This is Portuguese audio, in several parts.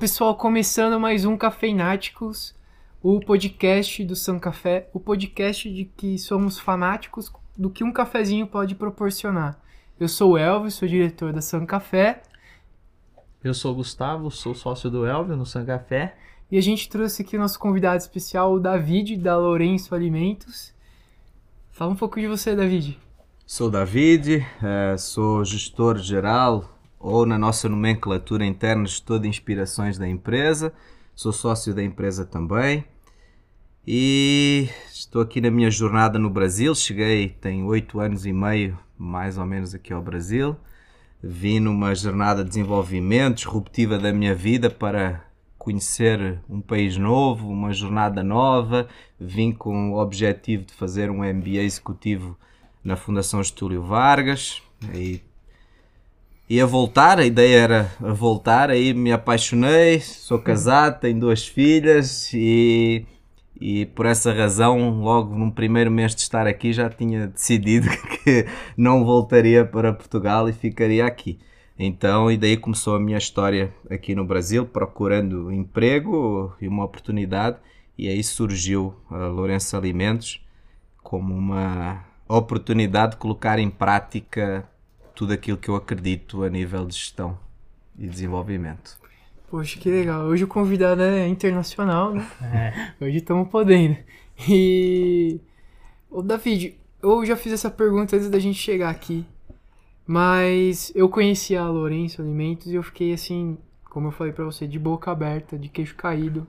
pessoal, começando mais um Cafeináticos, o podcast do São Café, o podcast de que somos fanáticos do que um cafezinho pode proporcionar. Eu sou o Elvis, sou diretor da São Café. Eu sou o Gustavo, sou sócio do Elvis no São Café. E a gente trouxe aqui o nosso convidado especial, o David, da Lourenço Alimentos. Fala um pouco de você, David. Sou David, eh, sou gestor geral ou na nossa nomenclatura interna gestor de inspirações da empresa. Sou sócio da empresa também. E estou aqui na minha jornada no Brasil. Cheguei tem oito anos e meio, mais ou menos, aqui ao Brasil. Vim numa jornada de desenvolvimento disruptiva da minha vida para conhecer um país novo, uma jornada nova. Vim com o objetivo de fazer um MBA executivo na Fundação Getúlio Vargas. E ia voltar, a ideia era voltar, aí me apaixonei, sou casado, tenho duas filhas e, e por essa razão, logo no primeiro mês de estar aqui, já tinha decidido que não voltaria para Portugal e ficaria aqui. Então, e daí começou a minha história aqui no Brasil, procurando emprego e uma oportunidade, e aí surgiu a Lourenço Alimentos como uma oportunidade de colocar em prática tudo aquilo que eu acredito a nível de gestão e desenvolvimento. Poxa, que legal. Hoje o convidado é internacional, né? É. Hoje estamos podendo. E. Ô, David, eu já fiz essa pergunta antes da gente chegar aqui. Mas eu conheci a Lourenço Alimentos e eu fiquei assim, como eu falei para você, de boca aberta, de queixo caído.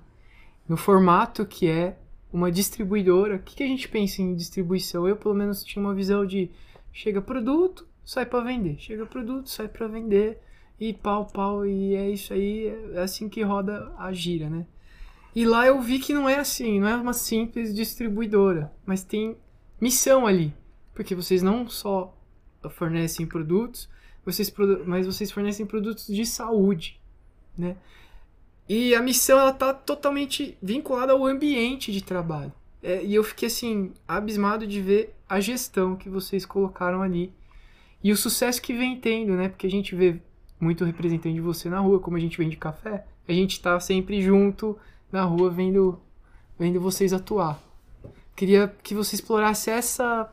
No formato que é uma distribuidora. O que, que a gente pensa em distribuição? Eu, pelo menos, tinha uma visão de chega produto, sai para vender. Chega produto, sai para vender. E pau, pau. E é isso aí. É assim que roda a gira, né? E lá eu vi que não é assim. Não é uma simples distribuidora. Mas tem missão ali. Porque vocês não só fornecem produtos, vocês, mas vocês fornecem produtos de saúde, né? E a missão ela tá totalmente vinculada ao ambiente de trabalho. É, e eu fiquei assim abismado de ver a gestão que vocês colocaram ali e o sucesso que vem tendo, né? Porque a gente vê muito representante de você na rua, como a gente vende café, a gente tá sempre junto na rua vendo vendo vocês atuar. Queria que você explorasse essa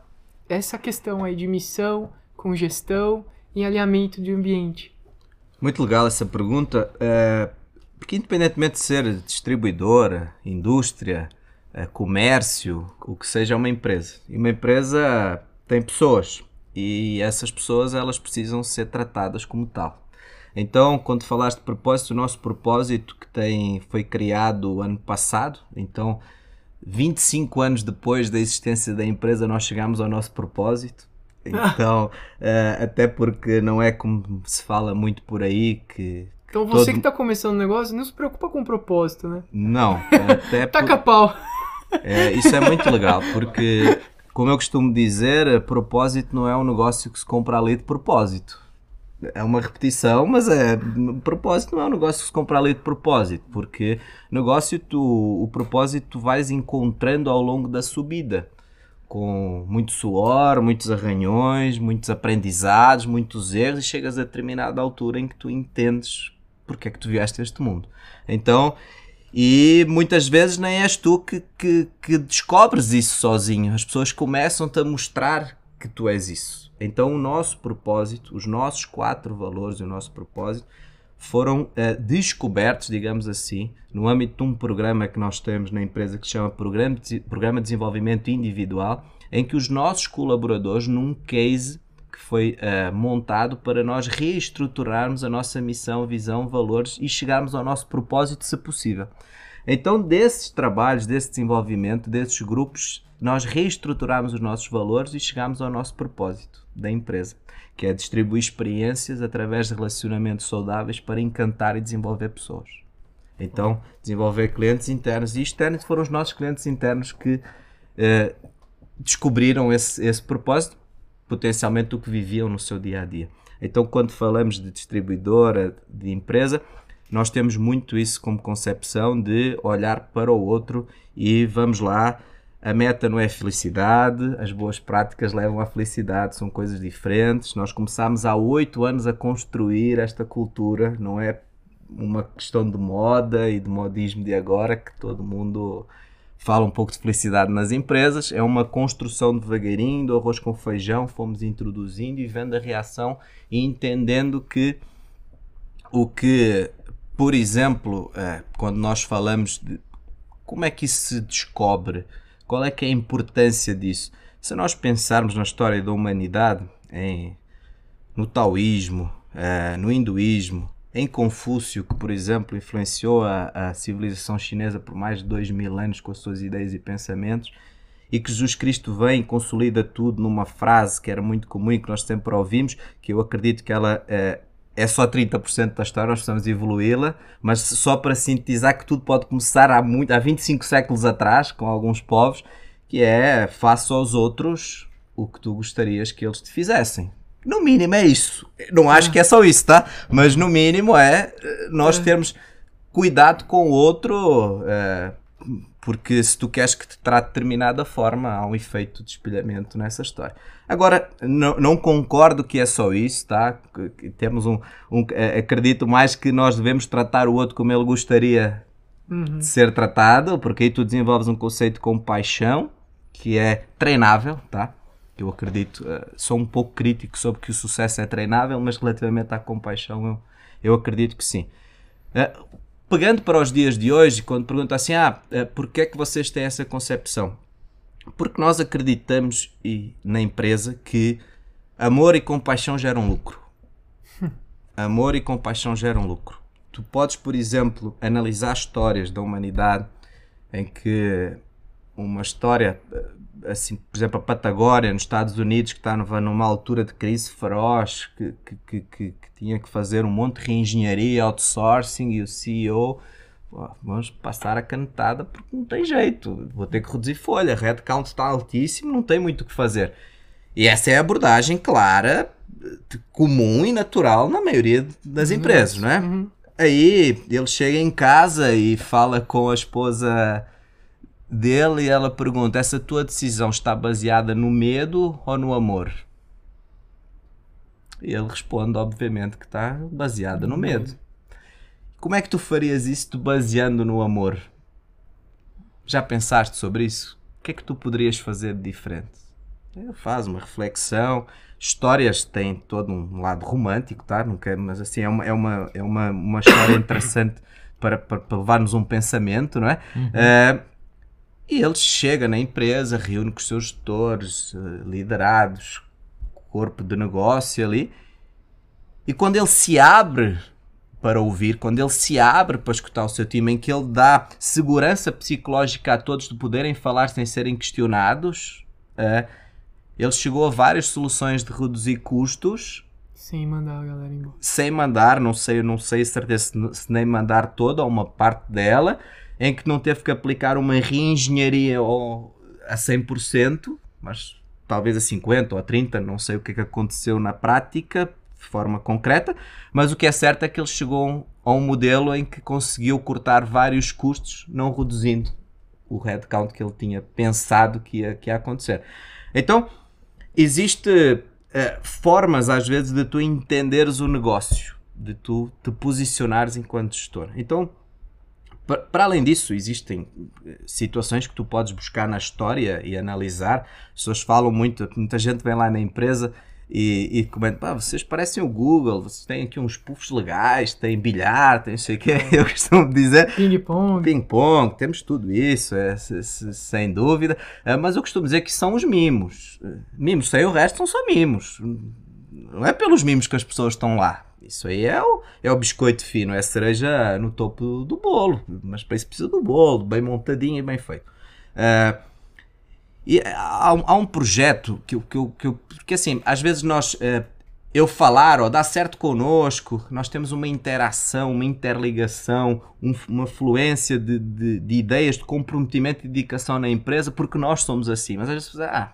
essa questão aí de missão com gestão e alinhamento de ambiente. Muito legal essa pergunta. É, porque independentemente de ser distribuidora, indústria, eh, comércio, o que seja, é uma empresa. E uma empresa tem pessoas e essas pessoas elas precisam ser tratadas como tal. Então, quando falaste de propósito, o nosso propósito que tem foi criado ano passado, então 25 anos depois da existência da empresa nós chegamos ao nosso propósito. Então, uh, até porque não é como se fala muito por aí que então você todo... que está começando o negócio, não se preocupa com o propósito, né? Não, até Taca por... pau. É, isso é muito legal, porque, como eu costumo dizer, propósito não é um negócio que se compra ali de propósito. É uma repetição, mas é propósito não é um negócio que se compra ali de propósito, porque negócio tu, o propósito tu vais encontrando ao longo da subida com muito suor, muitos arranhões, muitos aprendizados, muitos erros, e chegas a determinada altura em que tu entendes porque é que tu vieste a este mundo. Então, e muitas vezes nem és tu que, que, que descobres isso sozinho. As pessoas começam-te a mostrar que tu és isso. Então, o nosso propósito, os nossos quatro valores e o nosso propósito foram uh, descobertos, digamos assim, no âmbito de um programa que nós temos na empresa que se chama Programa de, Programa de Desenvolvimento Individual, em que os nossos colaboradores, num case que foi uh, montado para nós reestruturarmos a nossa missão, visão, valores e chegarmos ao nosso propósito, se possível. Então, desses trabalhos, desse desenvolvimento, desses grupos, nós reestruturamos os nossos valores e chegamos ao nosso propósito da empresa, que é distribuir experiências através de relacionamentos saudáveis para encantar e desenvolver pessoas. Então, desenvolver clientes internos e externos foram os nossos clientes internos que eh, descobriram esse, esse propósito potencialmente do que viviam no seu dia a dia. Então, quando falamos de distribuidora, de empresa, nós temos muito isso como concepção de olhar para o outro e vamos lá. A meta não é felicidade, as boas práticas levam à felicidade, são coisas diferentes. Nós começámos há oito anos a construir esta cultura, não é uma questão de moda e de modismo de agora que todo mundo fala um pouco de felicidade nas empresas. É uma construção devagarinho do arroz com feijão, fomos introduzindo e vendo a reação e entendendo que o que, por exemplo, é, quando nós falamos de como é que isso se descobre, qual é que é a importância disso? Se nós pensarmos na história da humanidade, em, no taoísmo, é, no hinduísmo, em Confúcio, que por exemplo influenciou a, a, civilização chinesa por mais de dois mil anos com as suas ideias e pensamentos, e que Jesus Cristo vem e consolida tudo numa frase que era muito comum e que nós sempre ouvimos, que eu acredito que ela é, é só 30% da história, nós precisamos evoluí-la, mas só para sintetizar que tudo pode começar há, muito, há 25 séculos atrás, com alguns povos, que é faça aos outros o que tu gostarias que eles te fizessem. No mínimo é isso. Não acho que é só isso, tá? Mas no mínimo é eh, nós é. termos cuidado com o outro, é, porque se tu queres que te trate de determinada forma, há um efeito de espelhamento nessa história. Agora, não, não concordo que é só isso, tá? Que temos um, um, eh, Acredito mais que nós devemos tratar o outro como ele gostaria uhum. de ser tratado, porque aí tu desenvolves um conceito de compaixão que é treinável, tá? Eu acredito, uh, sou um pouco crítico sobre que o sucesso é treinável, mas relativamente à compaixão eu, eu acredito que sim. Uh, pegando para os dias de hoje, quando pergunto assim, ah, uh, porquê é que vocês têm essa concepção? Porque nós acreditamos e, na empresa que amor e compaixão geram lucro. amor e compaixão geram lucro. Tu podes, por exemplo, analisar histórias da humanidade em que uma história assim, por exemplo, a Patagónia, nos Estados Unidos, que estava numa altura de crise feroz, que, que, que, que, tinha que fazer um monte de reengenharia, outsourcing, e o CEO, vamos passar a canetada porque não tem jeito, vou ter que reduzir folha, headcount está altíssimo, não tem muito o que fazer. E essa é a abordagem clara, comum e natural na maioria das empresas, não é? Uhum. Aí ele chega em casa e fala com a esposa dele e ela pergunta: essa tua decisão está baseada no medo ou no amor? E ele responde, obviamente, que está baseada no medo. Como é que tu farias isso baseando no amor? Já pensaste sobre isso? O que é que tu poderias fazer de diferente? Faz uma reflexão. Histórias têm todo um lado romântico, tá? Quero, mas assim, é uma, é uma, é uma, uma história interessante para, para, para levar-nos um pensamento, não é? Uhum. Uh, e ele chega na empresa, reúne com os seus gestores, eh, liderados, corpo de negócio ali. E quando ele se abre para ouvir, quando ele se abre para escutar o seu time, em que ele dá segurança psicológica a todos de poderem falar sem serem questionados, uh, ele chegou a várias soluções de reduzir custos. Sem mandar a galera embora. Sem mandar, não sei, não sei certeza se nem mandar toda ou uma parte dela em que não teve que aplicar uma reengenharia a 100%, mas talvez a 50% ou a 30%, não sei o que, é que aconteceu na prática, de forma concreta, mas o que é certo é que ele chegou a um modelo em que conseguiu cortar vários custos, não reduzindo o headcount que ele tinha pensado que ia, que ia acontecer. Então, existe uh, formas, às vezes, de tu entenderes o negócio, de tu te posicionares enquanto gestor. Então, para além disso, existem eh, situações que tu podes buscar na história e analisar. As pessoas falam muito, muita gente vem lá na empresa e, e comenta: pá, vocês parecem o Google, vocês têm aqui uns puffs legais, têm bilhar, tem não sei o que. Eu costumo dizer: ping-pong. Ping-pong, temos tudo isso, é, sem dúvida. É, mas eu costumo dizer que são os mimos. Mimos, sem o resto, são só mimos. Não é pelos mimos que as pessoas estão lá isso aí é o, é o biscoito fino, é a cereja no topo do bolo. Mas para isso precisa do bolo, bem montadinho e bem feito. Uh, e há, há, um projeto que, que, que, que assim, às vezes nós, uh, eu falar, ó, dá certo connosco, nós temos uma interação, uma interligação, um, uma fluência de, de, de, ideias, de comprometimento e dedicação na empresa, porque nós somos assim. Mas às vezes, ah,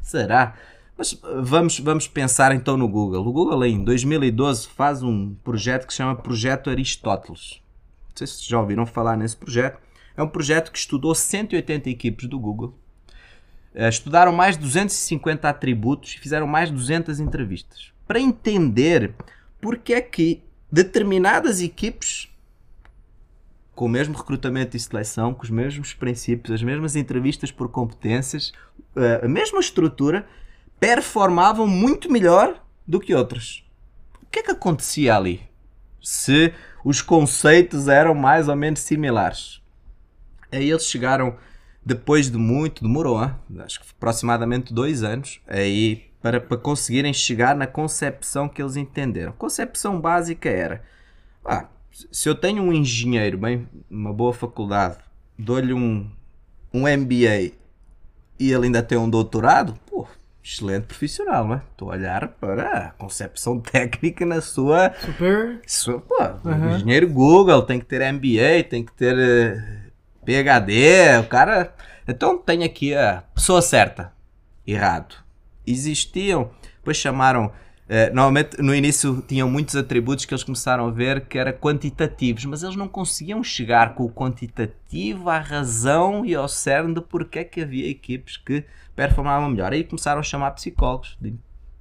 será? Mas uh, vamos, vamos pensar então no Google. O Google em 2012 faz um projeto que se chama Projeto Aristóteles. Não sei se já ouviram falar nesse projeto. É um projeto que estudou 180 equipes do Google. Uh, estudaram mais de 250 atributos e fizeram mais de 200 entrevistas. Para entender porque é que determinadas equipes com o mesmo recrutamento e seleção, com os mesmos princípios, as mesmas entrevistas por competências, eh, a mesma estrutura, performavam muito melhor do que outras. O que é que acontecia ali? Se os conceitos eram mais ou menos similares. Aí eles chegaram, depois de muito, demorou, hein? acho que aproximadamente dois anos, aí para, para conseguirem chegar na concepção que eles entenderam. A concepção básica era: ah, se eu tenho um engenheiro, bem, uma boa faculdade, dou-lhe um, um MBA e ele ainda tem um doutorado, pô, excelente profissional, não é? Estou a olhar para a concepção técnica na sua. Super. sua pô, uhum. engenheiro Google tem que ter MBA, tem que ter uh, eh, PhD, o cara. Então tem aqui a pessoa certa. Errado. Existiam, depois chamaram Uh, normalmente no início tinham muitos atributos que eles começaram a ver que eram quantitativos, mas eles não conseguiam chegar com o quantitativo à razão e ao cerne de porque é que havia equipes que performavam melhor. Aí começaram a chamar psicólogos, de,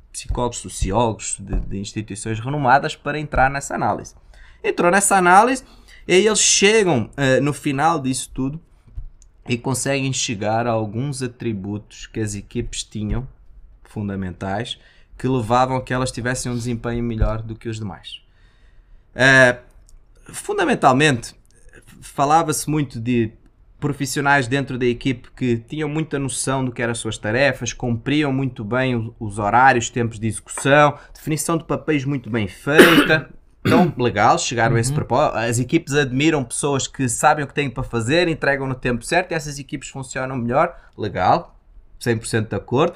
psicólogos, sociólogos de, de instituições renomadas para entrar nessa análise. Entrou nessa análise e aí eles chegam uh, no final disso tudo e conseguem chegar a alguns atributos que as equipes tinham fundamentais que levavam a que elas tivessem um desempenho melhor do que os demais. Uh, fundamentalmente, falava-se muito de profissionais dentro da equipe que tinham muita noção do que eram as suas tarefas, cumpriam muito bem os horários, tempos de execução, definição de papéis muito bem feita. Então, legal, chegaram uhum. a esse uhum. propósito. As equipes admiram pessoas que sabem o que têm para fazer, entregam no tempo certo e essas equipes funcionam melhor. Legal, 100% de acordo.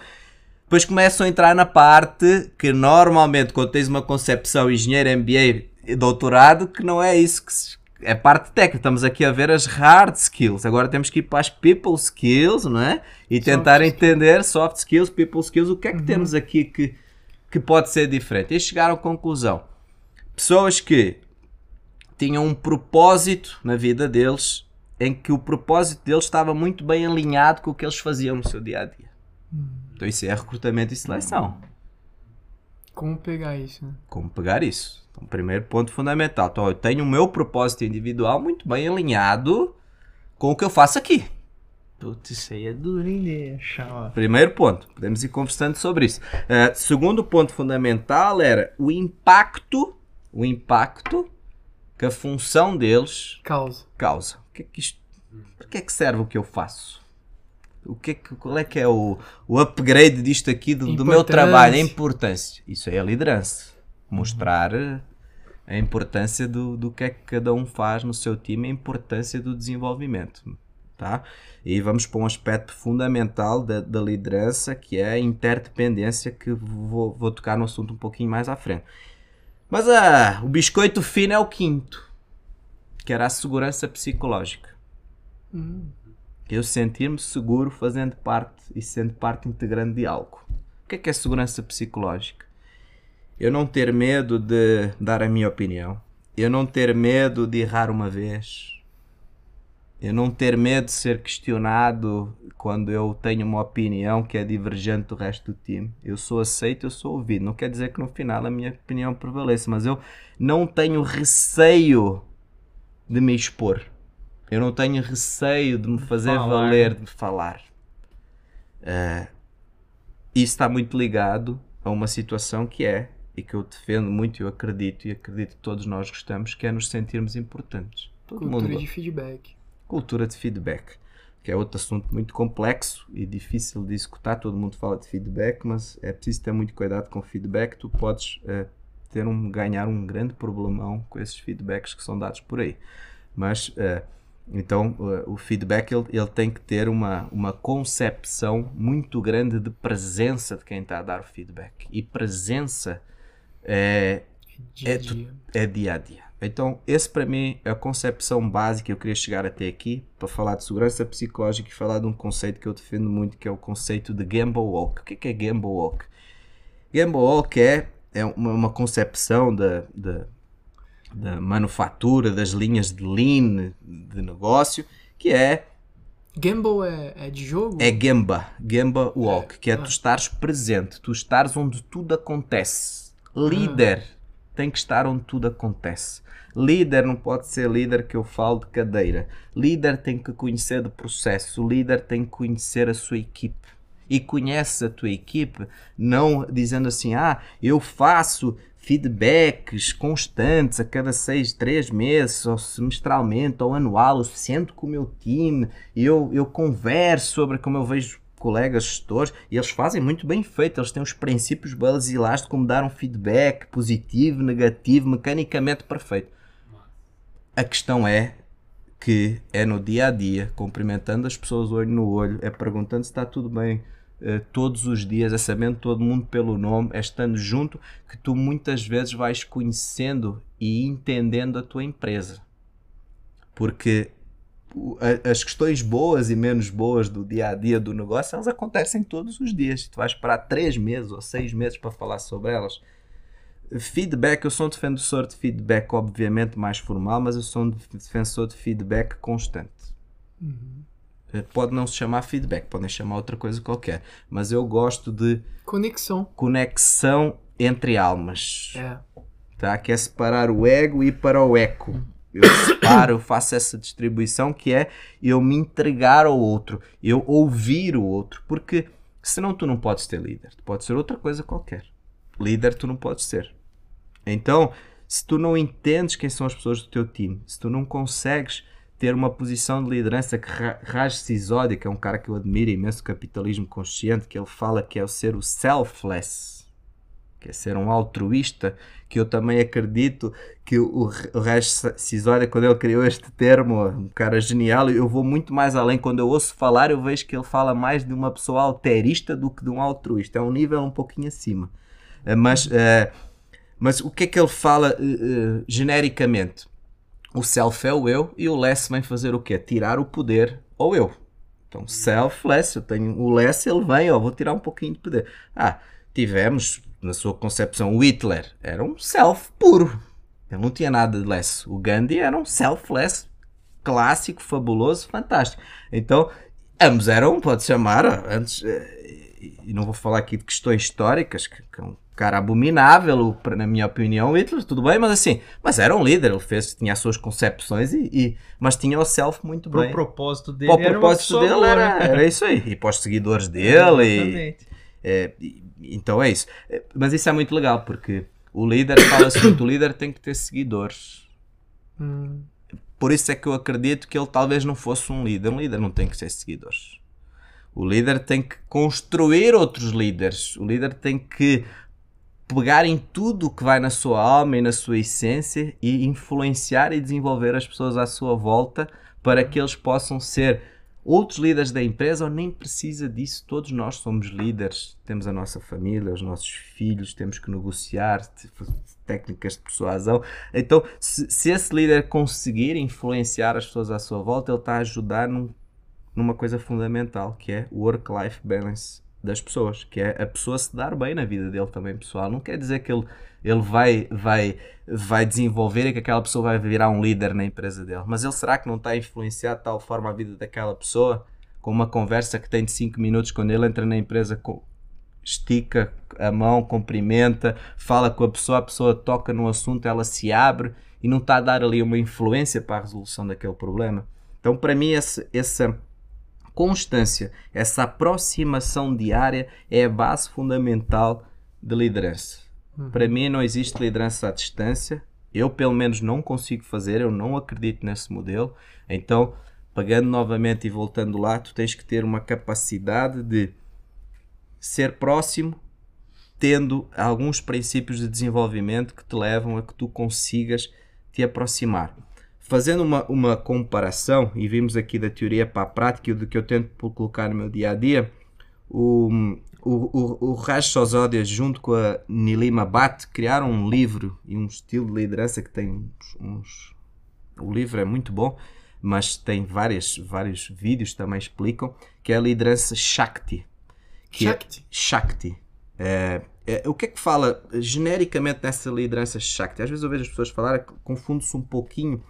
Depois começam a entrar na parte que normalmente quando tens uma concepção engenheiro, MBA e doutorado, que não é isso que se, é parte técnica. Estamos aqui a ver as hard skills. Agora temos que ir para as people skills, não é? E tentar soft entender skills. soft skills, people skills, o que é que uhum. temos aqui que, que pode ser diferente. E chegaram à conclusão. Pessoas que tinham um propósito na vida deles em que o propósito deles estava muito bem alinhado com o que eles faziam no seu dia a dia. Uhum. Então isso é recrutamento e seleção. Como pegar isso? Né? Como pegar isso? Então, primeiro ponto fundamental. Então, eu tenho o meu propósito individual muito bem alinhado com o que eu faço aqui. Putz, isso aí é duro, hein, Primeiro ponto. Podemos ir conversando sobre isso. Uh, segundo ponto fundamental era o impacto, o impacto que a função deles causa. Causa. O que é que isto, para que é que serve o que eu faço? O que é que, qual é que é o, o upgrade disto aqui do, do meu trabalho, a importância. Isso é a liderança. Mostrar a importância do, do que é que cada um faz no seu time, a importância do desenvolvimento. Tá? E vamos para um aspecto fundamental da, da liderança, que é a interdependência, que vou, vou tocar no assunto um pouquinho mais à frente. Mas ah, o biscoito fino é o quinto, que era a segurança psicológica. Hum eu sentir-me seguro fazendo parte e sendo parte integrante de algo. O que é que é segurança psicológica? Eu não ter medo de dar a minha opinião. Eu não ter medo de errar uma vez. Eu não ter medo de ser questionado quando eu tenho uma opinião que é divergente do resto do time. Eu sou aceito, eu sou ouvido. Não quer dizer que no final a minha opinião prevaleça, mas eu não tenho receio de me expor. Eu não tenho receio de me fazer falar. valer, de falar. Uh, isso está muito ligado a uma situação que é, e que eu defendo muito, e eu acredito, e acredito que todos nós gostamos, que é nos sentirmos importantes. Todo Cultura mundo... de feedback. Cultura de feedback, que é outro assunto muito complexo e difícil de executar. Todo mundo fala de feedback, mas é preciso ter muito cuidado com o feedback. Tu podes uh, ter um, ganhar um grande problemão com esses feedbacks que são dados por aí. Mas uh, então, o feedback ele, ele, tem que ter uma, uma concepção muito grande de presença de quem está a dar o feedback. E presença é dia, é, dia. é dia a dia. Então, esse para mim é a concepção básica que eu queria chegar até aqui para falar de segurança psicológica e falar de um conceito que eu defendo muito, que é o conceito de Gamble Walk. O que é, que é Gamble Walk? Gamble Walk é, é uma, uma concepção da da manufatura, das linhas de lean de negócio, que é. Gamble é, é de jogo? É Gamba, Gamba Walk, é. que é ah. tu estares presente, tu estares onde tudo acontece. Líder. Ah. tem que estar onde tudo acontece. Líder não pode ser líder que eu falo de cadeira. Líder tem que conhecer do processo. Líder tem que conhecer a sua equipe. E conhece a tua equipe não dizendo assim, ah, eu faço feedbacks constantes a cada seis, três meses, ou semestralmente, ou anual, eu sento com o meu time, eu, eu converso sobre como eu vejo colegas gestores e eles fazem muito bem feito, eles têm os princípios basilares de como dar um feedback positivo, negativo, mecanicamente perfeito. A questão é que é no dia a dia, cumprimentando as pessoas olho no olho, é perguntando se está tudo bem todos os dias, é sabendo todo mundo pelo nome, é estando junto que tu muitas vezes vais conhecendo e entendendo a tua empresa. Porque as questões boas e menos boas do dia a dia do negócio, elas acontecem todos os dias. Tu vais esperar três meses ou seis meses para falar sobre elas. Feedback, eu sou um defensor de feedback, obviamente mais formal, mas eu sou um defensor de feedback constante. Uhum. Pode não se chamar feedback, podem chamar outra coisa qualquer, mas eu gosto de conexão, conexão entre almas. É. Tá? Que é separar o ego e ir para o eco. Eu separo, eu faço essa distribuição que é eu me entregar ao outro, eu ouvir o outro, porque senão tu não podes ter líder, tu podes ser outra coisa qualquer. Líder tu não podes ser. Então, se tu não entendes quem são as pessoas do teu time, se tu não consegues ter uma posição de liderança que Raj Sisodia, que é um cara que eu admiro imenso, capitalismo consciente, que ele fala que é o ser o selfless, que é ser um altruísta, que eu também acredito que o, Reis Cisória, quando ele criou este termo, um cara genial, eu vou muito mais além. Quando eu ouço falar, eu vejo que ele fala mais de uma pessoa alterista do que de um altruísta. É um nível um pouquinho acima. Eh, mas, uh, mas o que é que ele fala uh, genericamente? O self é o eu e o less vem fazer o quê? Tirar o poder ao eu. Então, selfless, eu tenho o less, ele vem, ó, vou tirar um pouquinho de poder. Ah, tivemos na sua concepção, o Hitler era um self puro. Ele não tinha nada de less. O Gandhi era um selfless clássico, fabuloso, fantástico. Então, ambos eram, pode chamar, antes, eh, e não vou falar aqui de questões históricas, que, que é cara abominável, na minha opinião, Hitler, tudo bem, mas assim, mas era um líder, ele fez, tinha as suas concepções, e, e mas tinha o self muito Pro bem. O propósito dele, o propósito dele era, era, isso aí, e para os seguidores dele, e, é, então é isso. É, mas isso é muito legal porque o líder fala-se muito, o líder tem que ter seguidores. Hum. Por isso é que eu acredito que ele talvez não fosse um líder. Um líder não tem que ser seguidores. O líder tem que construir outros líderes. O líder tem que pegar em tudo que vai na sua alma e na sua essência e influenciar e desenvolver as pessoas à sua volta para que eles possam ser outros líderes da empresa ou nem precisa disso. Todos nós somos líderes, temos a nossa família, os nossos filhos, temos que negociar, técnicas de persuasão. Então, se, se esse líder conseguir influenciar as pessoas à sua volta, ele está a ajudar num, numa coisa fundamental, que é o work-life balance das pessoas, que é a pessoa se dar bem na vida dele também, pessoal. Não quer dizer que ele, ele vai, vai, vai desenvolver e que aquela pessoa vai virar um líder na empresa dele. Mas ele será que não está a influenciar de tal forma a vida daquela pessoa com uma conversa que tem de 5 minutos quando ele entra na empresa, estica a mão, cumprimenta, fala com a pessoa, a pessoa toca no assunto, ela se abre e não está a dar ali uma influência para a resolução daquele problema. Então, para mim, esse, essa constância, essa aproximação diária é a base fundamental de liderança. Uhum. Para mim não existe liderança à distância. Eu pelo menos não consigo fazer, eu não acredito nesse modelo. Então, pagando novamente e voltando lá, tu tens que ter uma capacidade de ser próximo, tendo alguns princípios de desenvolvimento que te levam a que tu consigas te aproximar fazendo uma, uma comparação, e vimos aqui da teoria para a prática e do que eu tento colocar no meu dia a dia, o, o, o, o Raj Sosódia, junto com a Nilima Bhatt, criaram um livro e um estilo de liderança que tem uns, uns. O livro é muito bom, mas tem várias, vários vídeos que também explicam, que é a liderança Shakti. É Shakti. É, Shakti. É, é, o que é que fala genericamente nessa liderança Shakti? Às vezes eu vejo as pessoas falar, confundo-se um pouquinho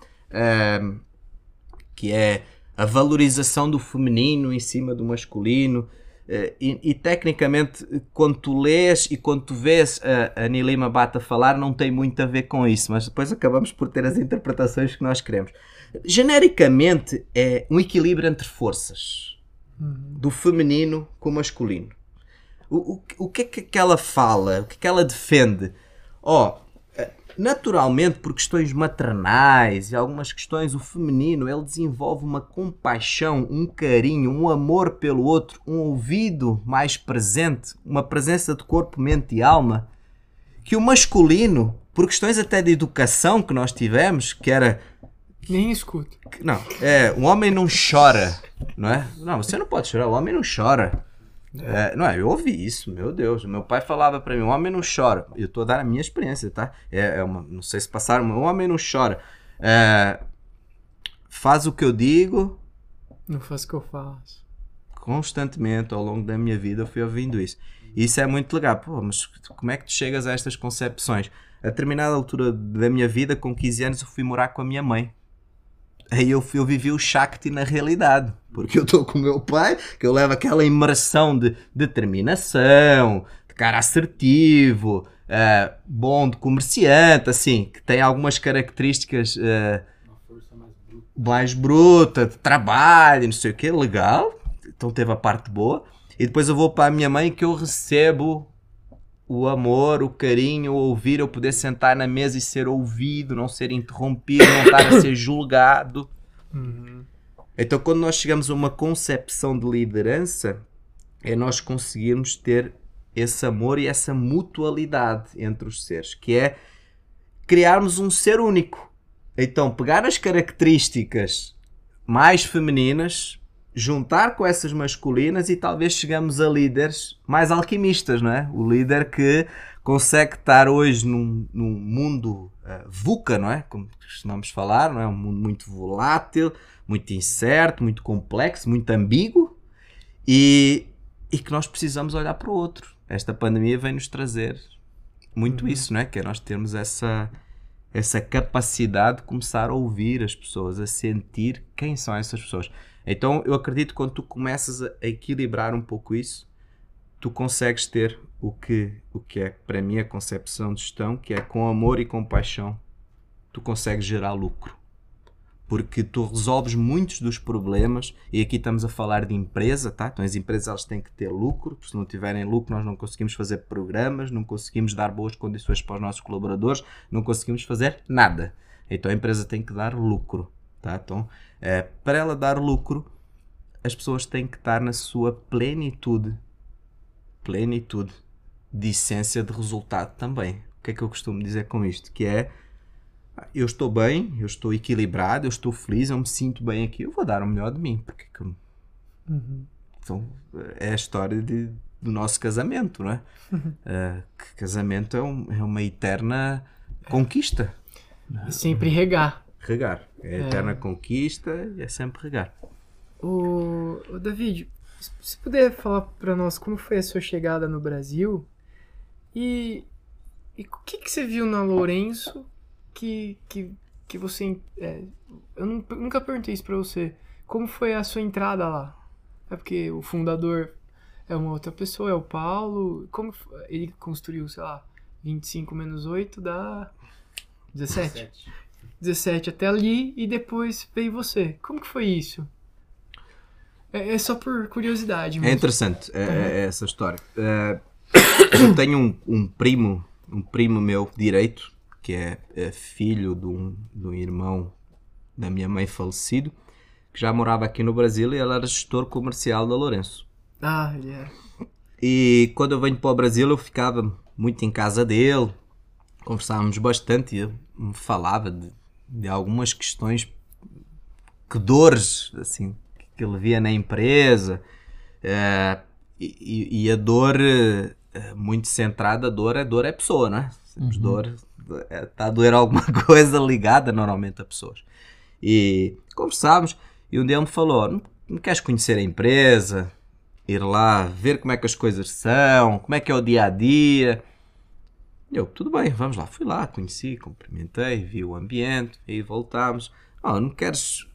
que é a valorização do feminino em cima do masculino. Uh, e, e, tecnicamente, quando tu lês e quando tu vês a, a Nilima Bata falar, não tem muito a ver com isso, mas depois acabamos por ter as interpretações que nós queremos. Genericamente, é um equilíbrio entre forças uhum. do feminino com o masculino. O, o, o que é que ela fala? O que é que ela defende? Ó, oh, Naturalmente, por questões maternais e algumas questões, o feminino ele desenvolve uma compaixão, um carinho, um amor pelo outro, um ouvido mais presente, uma presença de corpo, mente e alma, que o masculino, por questões até de educação que nós tivemos, que era nem escuto. Não, é, o homem não chora, não é? Não, você não pode chorar, o homem não chora. É, não é, eu ouvi isso, meu Deus. Meu pai falava para mim: homem não chora. Eu tô dando a minha experiência, tá? É, é uma, não sei se passaram, mas homem não chora. É, faz o que eu digo. Não faz o que eu faço. Constantemente, ao longo da minha vida, eu fui ouvindo isso. Isso é muito legal. Pô, mas como é que tu chegas a estas concepções? A determinada altura da minha vida, com 15 anos, eu fui morar com a minha mãe aí eu, eu vivi o Shakti na realidade. Porque eu estou com o meu pai, que eu levo aquela imersão de determinação, de cara assertivo, uh, bom de comerciante, assim, que tem algumas características uh, mais bruta, de trabalho, não sei o que, legal. Então teve a parte boa. E depois eu vou para a minha mãe que eu recebo o amor, o carinho, o ouvir, eu poder sentar na mesa e ser ouvido, não ser interrompido, não estar a ser julgado. Uhum. Então, quando nós chegamos a uma concepção de liderança, é nós conseguirmos ter esse amor e essa mutualidade entre os seres, que é criarmos um ser único. Então, pegar as características mais femininas, juntar com essas masculinas e talvez chegamos a líderes mais alquimistas, não é? O líder que consegue estar hoje num, num mundo uh, VUCA, não é? Como costumamos falar, não é? Um mundo muito volátil, muito incerto, muito complexo, muito ambíguo e, e que nós precisamos olhar para o outro. Esta pandemia vem nos trazer muito uhum. isso, não é? Que é nós termos essa essa capacidade de começar a ouvir as pessoas, a sentir quem são essas pessoas. Então eu acredito que quando tu começas a equilibrar um pouco isso, tu consegues ter o que, o que é para mim a concepção de gestão, que é com amor e compaixão, tu consegues gerar lucro. Porque tu resolves muitos dos problemas, e aqui estamos a falar de empresa, tá? Então as empresas elas têm que ter lucro, se não tiverem lucro nós não conseguimos fazer programas, não conseguimos dar boas condições para os nossos colaboradores, não conseguimos fazer nada. Então a empresa tem que dar lucro. Tá? Então, é, para ela dar lucro, as pessoas têm que estar na sua plenitude. Plenitude de essência de resultado também. O que é que eu costumo dizer com isto? Que é eu estou bem, eu estou equilibrado, eu estou feliz, eu me sinto bem aqui, eu vou dar o melhor de mim. Porque uhum. Então, é a história de, do nosso casamento, não é? Uhum. Uh, casamento é, um, é, uma eterna conquista. E sempre regar regar. É, é. eterna conquista e é sempre regar. O, o David, se puder falar para nós como foi a sua chegada no Brasil e, e o que, que você viu na Lourenço que, que, que você. É, eu nunca perguntei isso para você. Como foi a sua entrada lá? É porque o fundador é uma outra pessoa, é o Paulo. Como ele construiu, sei lá, 25 menos 8 dá 17. 17. 17 até ali e depois veio você. Como que foi isso? É, é só por curiosidade. Mesmo. É interessante é, é, é essa história. É, eu tenho um, um, primo, um primo meu direito, que é, é, filho de um, de um irmão da minha mãe falecido, que já morava aqui no Brasil e ele era gestor comercial da Lourenço. Ah, ele yeah. é. E quando eu venho para o Brasil eu ficava muito em casa dele, conversávamos bastante e ele me falava de de algumas questões que dores assim que ele via na empresa é, e, e, a dor é, muito centrada a dor é dor é pessoa não é uhum. dor está é, a doer alguma coisa ligada normalmente a pessoas e conversávamos e um dia ele me falou não, não queres conhecer a empresa ir lá ver como é que as coisas são como é que é o dia a dia eu, tudo bem, vamos lá. Fui lá, conheci, cumprimentei, vi o ambiente e voltámos. Oh, não queres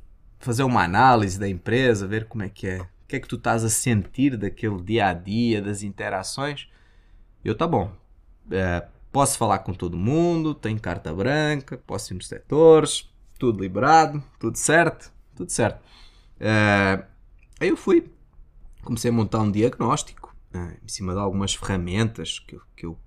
fazer uma análise da empresa, ver como é que é o que é que tu estás a sentir daquele dia a dia, das interações. Eu, tá bom. É, posso falar com todo mundo, tenho carta branca, posso ir nos setores, tudo liberado, tudo certo, tudo certo. É, aí eu fui, comecei a montar um diagnóstico é, em cima de algumas ferramentas que, que, eu,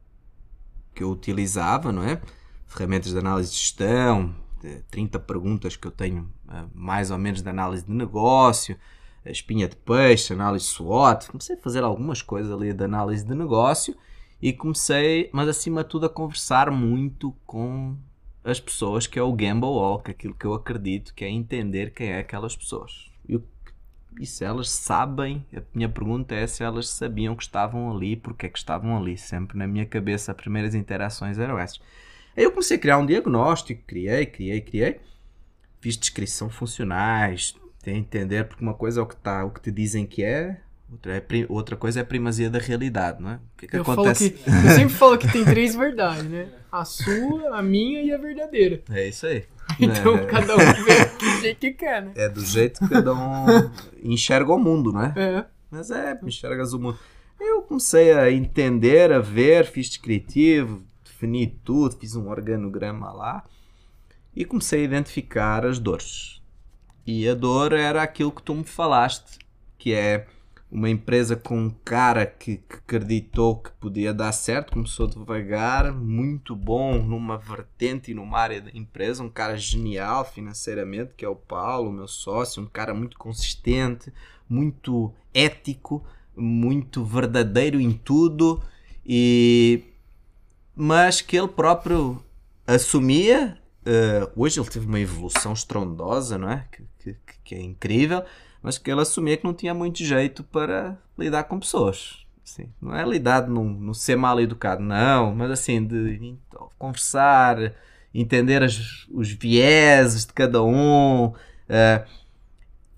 que eu utilizava, não é? Ferramentas de análise de gestão, de 30 perguntas que eu tenho é, mais ou menos de análise de negócio, espinha de peixe, análise SWOT. Comecei a fazer algumas coisas ali de análise de negócio e comecei, mas acima de tudo, a conversar muito com as pessoas, que é o Gamble Walk, aquilo que eu acredito que é entender quem é aquelas pessoas. E, e se elas sabem, a minha pergunta é se elas sabiam que estavam ali, porque é que estavam ali. Sempre na minha cabeça, as primeiras interações eram essas. Aí eu comecei a criar um diagnóstico, criei, criei, criei. Fiz descrição funcionais, tem entender, porque uma coisa é o que, tá, o que te dizem que é, outra, é, outra coisa é a primazia da realidade, não é? O que, que eu acontece? Que, eu sempre falo que tem três verdades, né? A sua, a minha e a verdadeira. É isso aí. Então é. cada um vê do jeito que quer, né? É do jeito que cada um enxerga o mundo, né? É. Mas é, enxergas o mundo. Eu comecei a entender, a ver, fiz descritivo, defini tudo, fiz um organograma lá e comecei a identificar as dores. E a dor era aquilo que tu me falaste, que é uma empresa com um cara que, que acreditou que podia dar certo, começou devagar, muito bom numa vertente e numa área da empresa, um cara genial financeiramente, que é o Paulo, meu sócio, um cara muito consistente, muito ético, muito verdadeiro em tudo, e mas que ele próprio assumia. Uh, hoje ele teve uma evolução estrondosa, não é? Que, que, que é incrível, mas que ele assumia que não tinha muito jeito para lidar com pessoas. Assim, não é lidar no, ser mal educado, não, mas assim, de conversar, entender as, os vieses de cada um. Uh,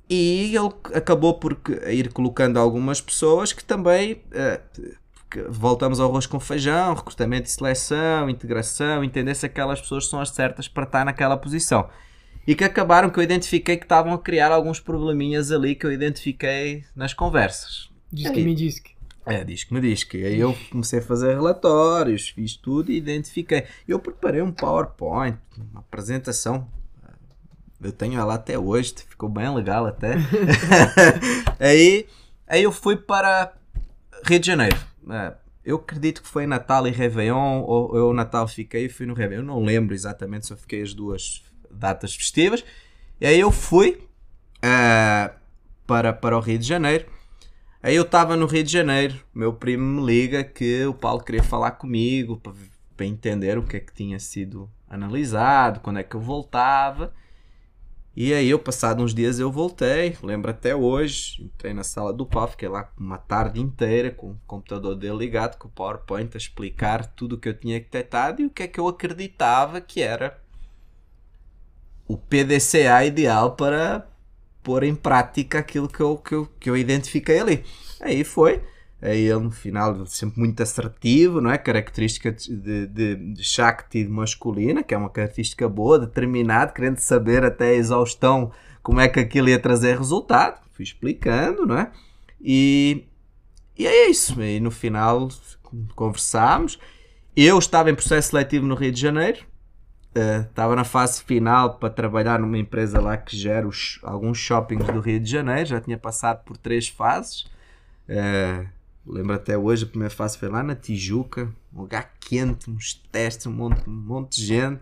e ele acabou por ir colocando algumas pessoas que também uh, voltamos ao arroz com feijão, recrutamento e seleção, integração, entender se aquelas pessoas são as certas para estar naquela posição e que acabaram que eu identifiquei que estavam a criar alguns probleminhas ali que eu identifiquei nas conversas. Diz que me diz que. É, diz que me diz que. Aí eu comecei a fazer relatórios, fiz tudo e identifiquei. Eu preparei um PowerPoint, uma apresentação. Eu tenho ela até hoje, ficou bem legal até. aí, aí eu fui para Rio de Janeiro. É, eu acredito que foi Natal e Réveillon, ou eu Natal fiquei e fui no Réveillon. Eu não lembro exatamente se eu fiquei as duas datas festivas. E aí eu fui uh, para, para o Rio de Janeiro. Aí eu estava no Rio de Janeiro, meu primo me liga que o Paulo queria falar comigo para entender o que é que tinha sido analisado, quando é que eu voltava. E aí eu, passado uns dias, eu voltei, lembro até hoje, entrei na sala do Paulo, fiquei lá uma tarde inteira com o computador dele ligado, com o PowerPoint, a explicar tudo o que eu tinha detectado e o que é que eu acreditava que era o PDCA ideal para pôr em prática aquilo que eu, que eu, que eu identifiquei ali. Aí foi. Aí ele, no final, sempre muito assertivo, não é? Característica de, de, de Shakti masculina, que é uma característica boa, determinado, querendo saber até a exaustão como é que aquilo ia trazer resultado. Fui explicando, não é? E, e é isso. E no final conversámos. Eu estava em processo seletivo no Rio de Janeiro, estava uh, na fase final para trabalhar numa empresa lá que gera os, alguns shoppings do Rio de Janeiro, já tinha passado por três fases. Uh, lembro até hoje, a primeira fase foi lá na Tijuca, um lugar quente, uns testes, um monte, um monte de gente.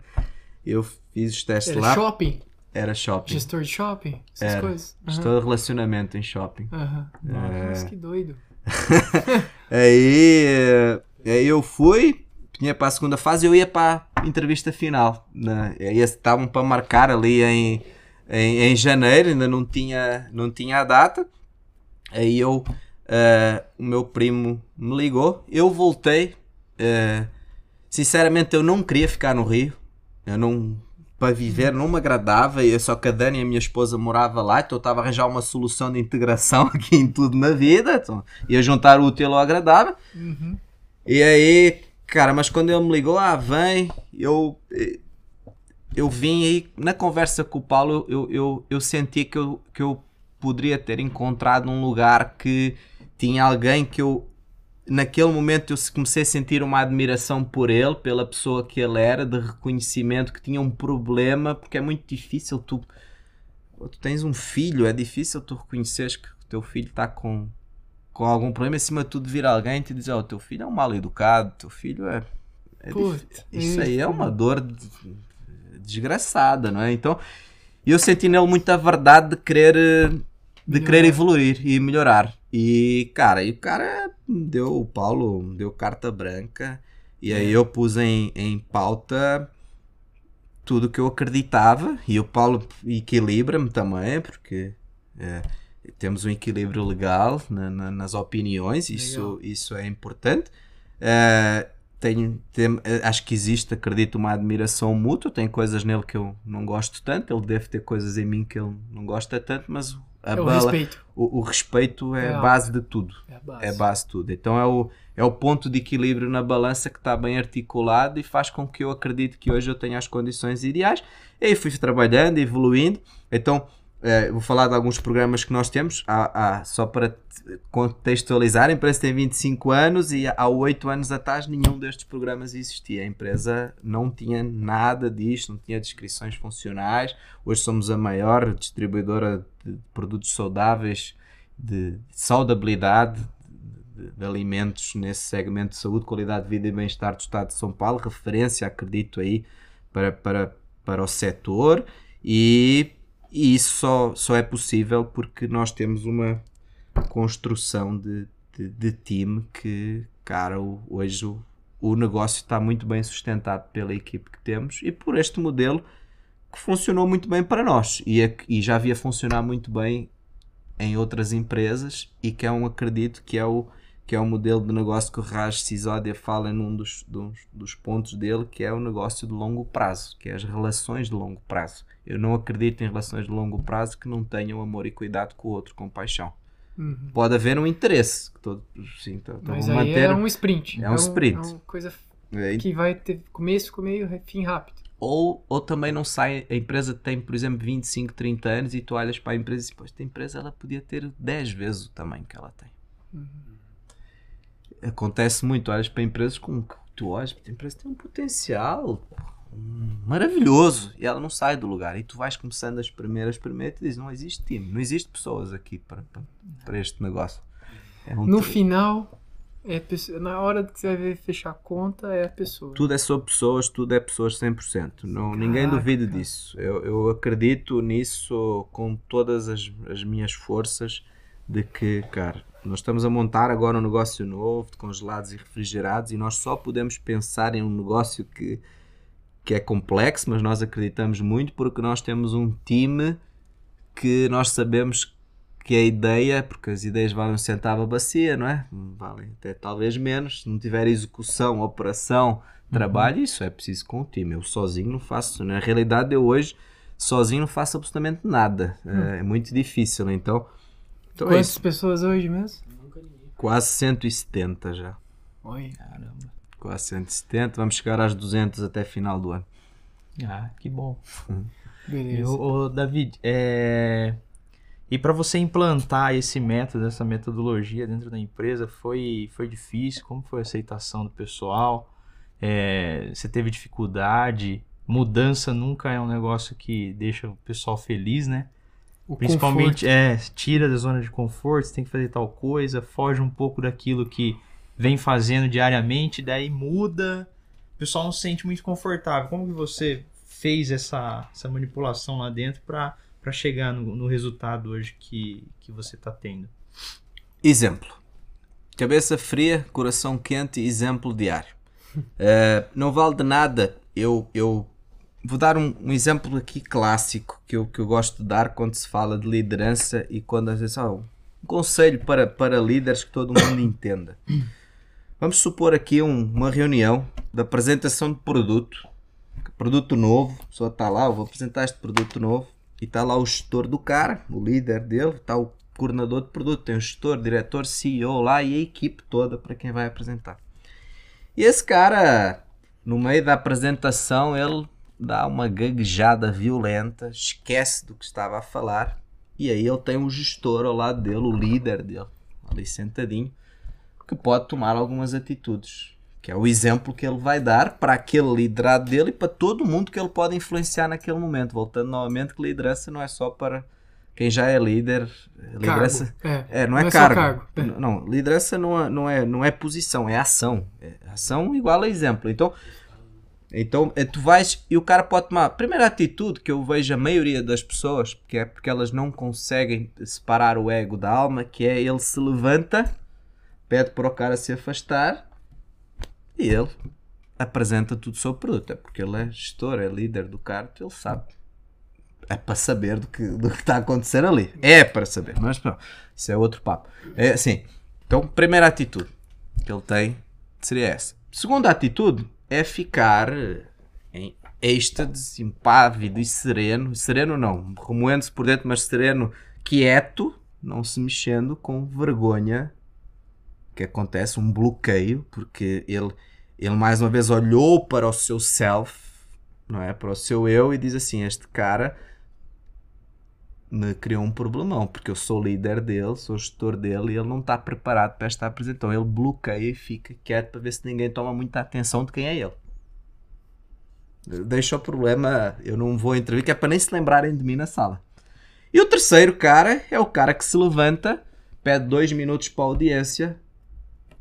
Eu fiz os testes Era lá. shopping? Era shopping. Gestor de shopping? Essas Era. coisas? Uhum. Gestor de relacionamento em shopping. Uhum. Nossa, É. que doido. aí, eh, aí eu fui, tinha para a segunda fase eu ia para a entrevista final. Né? Aí estavam para marcar ali em, em, em janeiro, ainda não tinha, não tinha a data. Aí eu, eh, o meu primo me ligou, eu voltei. eh, sinceramente, eu não queria ficar no Rio. Eu não. Para viver não me agradava, eu só que a Dani, a minha esposa, morava lá, então eu estava a arranjar uma solução de integração aqui em tudo na vida, então ia juntar o útil ao agradável. Uhum. E aí, cara, mas quando ele me ligou, ah, vem, eu, eu vim aí, na conversa com o Paulo, eu, eu, eu senti que eu, que eu poderia ter encontrado um lugar que tinha alguém que eu naquele momento eu comecei a sentir uma admiração por ele, pela pessoa que ele era, de reconhecimento que tinha um problema, porque é muito difícil tu tu tens um filho, é difícil tu reconheceres que o teu filho está com, com algum problema, acima de tudo vir alguém e te dizer, oh, o teu filho é um mal educado, teu filho é, é isso aí é uma dor desgraçada, não é? Então, eu senti nele muita verdade de querer de querer evoluir e melhorar. E, cara, e o cara deu, o Paulo deu carta branca. E aí eu pus em, em pauta tudo que eu acreditava. E o Paulo equilibra-me também, porque é, temos um equilíbrio legal na, na, nas opiniões. Isso, isso é importante. É, tenho, tem, acho que existe, acredito, uma admiração mútua. Tem coisas nele que eu não gosto tanto. Ele deve ter coisas em mim que ele não gosta tanto, mas a É o bala, respeito. O, o respeito é, É a a- base de tudo. É a base. É a base de tudo. Então é o, é o ponto de equilíbrio na balança que está bem articulado e faz com que eu acredite que hoje eu tenha as condições ideais. E aí fui trabalhando, evoluindo. Então, eh, vou falar de alguns programas que nós temos. Há, há- só para te contextualizar, a empresa tem 25 anos e há 8 anos atrás nenhum destes programas existia. A empresa não tinha nada disto, não tinha descrições funcionais. Hoje somos a maior distribuidora de produtos saudáveis, de saudabilidade, de, de alimentos nesse segmento de saúde, qualidade de vida e bem-estar do Estado de São Paulo, referência, acredito aí, para, para, para o setor e, e isso só, só é possível porque nós temos uma construção de, de, de time que, cara, hoje o, o negócio está muito bem sustentado pela equipe que temos e por este modelo que funcionou muito bem para nós. E, é- e já havia funcionar muito bem em outras empresas e que é um acredito que é o que é o modelo de negócio que o Raj Sisodia fala num dos, dos, dos pontos dele, que é o negócio de longo prazo, que é as relações de longo prazo. Eu não acredito em relações de longo prazo que não tenham amor e cuidado com o outro, com paixão. Uhum. Pode haver um interesse, que todos, sim, então, Mas aí manter, é um sprint. é um sprint. É uma coisa é, que vai ter começo, com meio, fim rápido. ou, ou também não sai, a empresa tem, por exemplo, 25, 30 anos e tu olhas para a empresa e pô, esta empresa ela podia ter 10 vezes o tamanho que ela tem. Uhum. Acontece muito, olhas para empresas com que tu olhas, a empresa tem um potencial maravilhoso e ela não sai do lugar. E tu vais começando a espremer, a espremer e dizes, não existe time, não existe pessoas aqui para, para, para este negócio. É um No final, é na hora que você vai fechar a conta, é a pessoa. Tudo é sobre pessoas, tudo é pessoas 100%. Não, ninguém Caraca. duvida disso. Eu, eu acredito nisso com todas as, as minhas forças de que, cara, nós estamos a montar agora um negócio novo de congelados e refrigerados e nós só podemos pensar em um negócio que, que é complexo, mas nós acreditamos muito porque nós temos um time que nós sabemos que a ideia, porque as ideias valem um centavo a bacia, não é? Valem até talvez menos. Se não tiver execução, operação, trabalho, isso é preciso com o time. Eu sozinho não faço. Na realidade, eu hoje sozinho não faço absolutamente nada. É, é muito difícil. Então, então é Quantas isso. pessoas hoje mesmo? Quase 170 já. Oi. Quase 170. Vamos chegar às 200 até final do ano. Ah, que bom. E, Beleza. ô, ô, David, é... e para você implantar esse método, essa metodologia dentro da empresa, foi, foi difícil? Como foi a aceitação do pessoal? É, Você teve dificuldade? Mudança nunca é um negócio que deixa o pessoal feliz, né? O Principalmente, é, tira da zona de conforto, você tem que fazer tal coisa, foge um pouco daquilo que vem fazendo diariamente, daí muda, o pessoal não se sente muito confortável. Como que você fez essa, essa manipulação lá dentro para chegar no, no resultado hoje que, que você está tendo? Exemplo. Cabeça fria, coração quente, exemplo diário. Eh, não vale de nada eu, eu vou dar um, um exemplo aqui clássico que eu, que eu gosto de dar quando se fala de liderança e quando às vezes ah, um conselho para, para líderes que todo mundo entenda. Vamos supor aqui um- uma reunião de apresentação de produto, produto novo, a pessoa está lá, eu vou apresentar este produto novo e está lá o gestor do cara, o líder dele, está o coordenador de produto, tem o gestor, diretor, CEO lá e a equipe toda para quem vai apresentar. E esse cara, no meio da apresentação, ele dá uma gaguejada violenta, esquece do que estava a falar E aí ele tem um gestor ao lado dele, o líder dele, ali sentadinho, que pode tomar algumas atitudes. Que é o exemplo que ele vai dar para aquele liderado dele e para todo mundo que ele pode influenciar naquele momento. Voltando novamente, que liderança não é só para quem já é líder. Liderança, Cargo. É, é, não é, Não é cargo. cargo, é. Não, liderança não é, não, é, não é posição, é ação. É ação igual a exemplo. Então, então eh, tu vais e o cara pode tomar. Primeira atitude que eu vejo a maioria das pessoas, que é porque elas não conseguem separar o ego da alma, que é ele se levanta, pede para o cara se afastar e ele apresenta tudo o produto. É porque ele é gestor, é líder do carto, ele sabe. É para saber do que, do que está a acontecer ali. É para saber. Mas pronto, isso é outro papo. É assim. Então, primeira atitude que ele tem seria essa. Segunda atitude é ficar em êxtase, impávido e sereno. Sereno não, remoendo-se por dentro, mas sereno, quieto, não se mexendo, com vergonha que acontece, um bloqueio, porque ele, ele mais uma vez olhou para o seu self, não é? Para o seu eu e diz assim: Este cara me criou um problemão, porque eu sou líder dele, sou gestor dele e ele não está preparado para esta apresentação. Ele bloqueia e fica quieto para ver se ninguém toma muita atenção de quem é ele. Deixa o problema, eu não vou intervir, que é para nem se lembrarem de mim na sala. E o terceiro cara é o cara que se levanta, pede dois minutos para a audiência,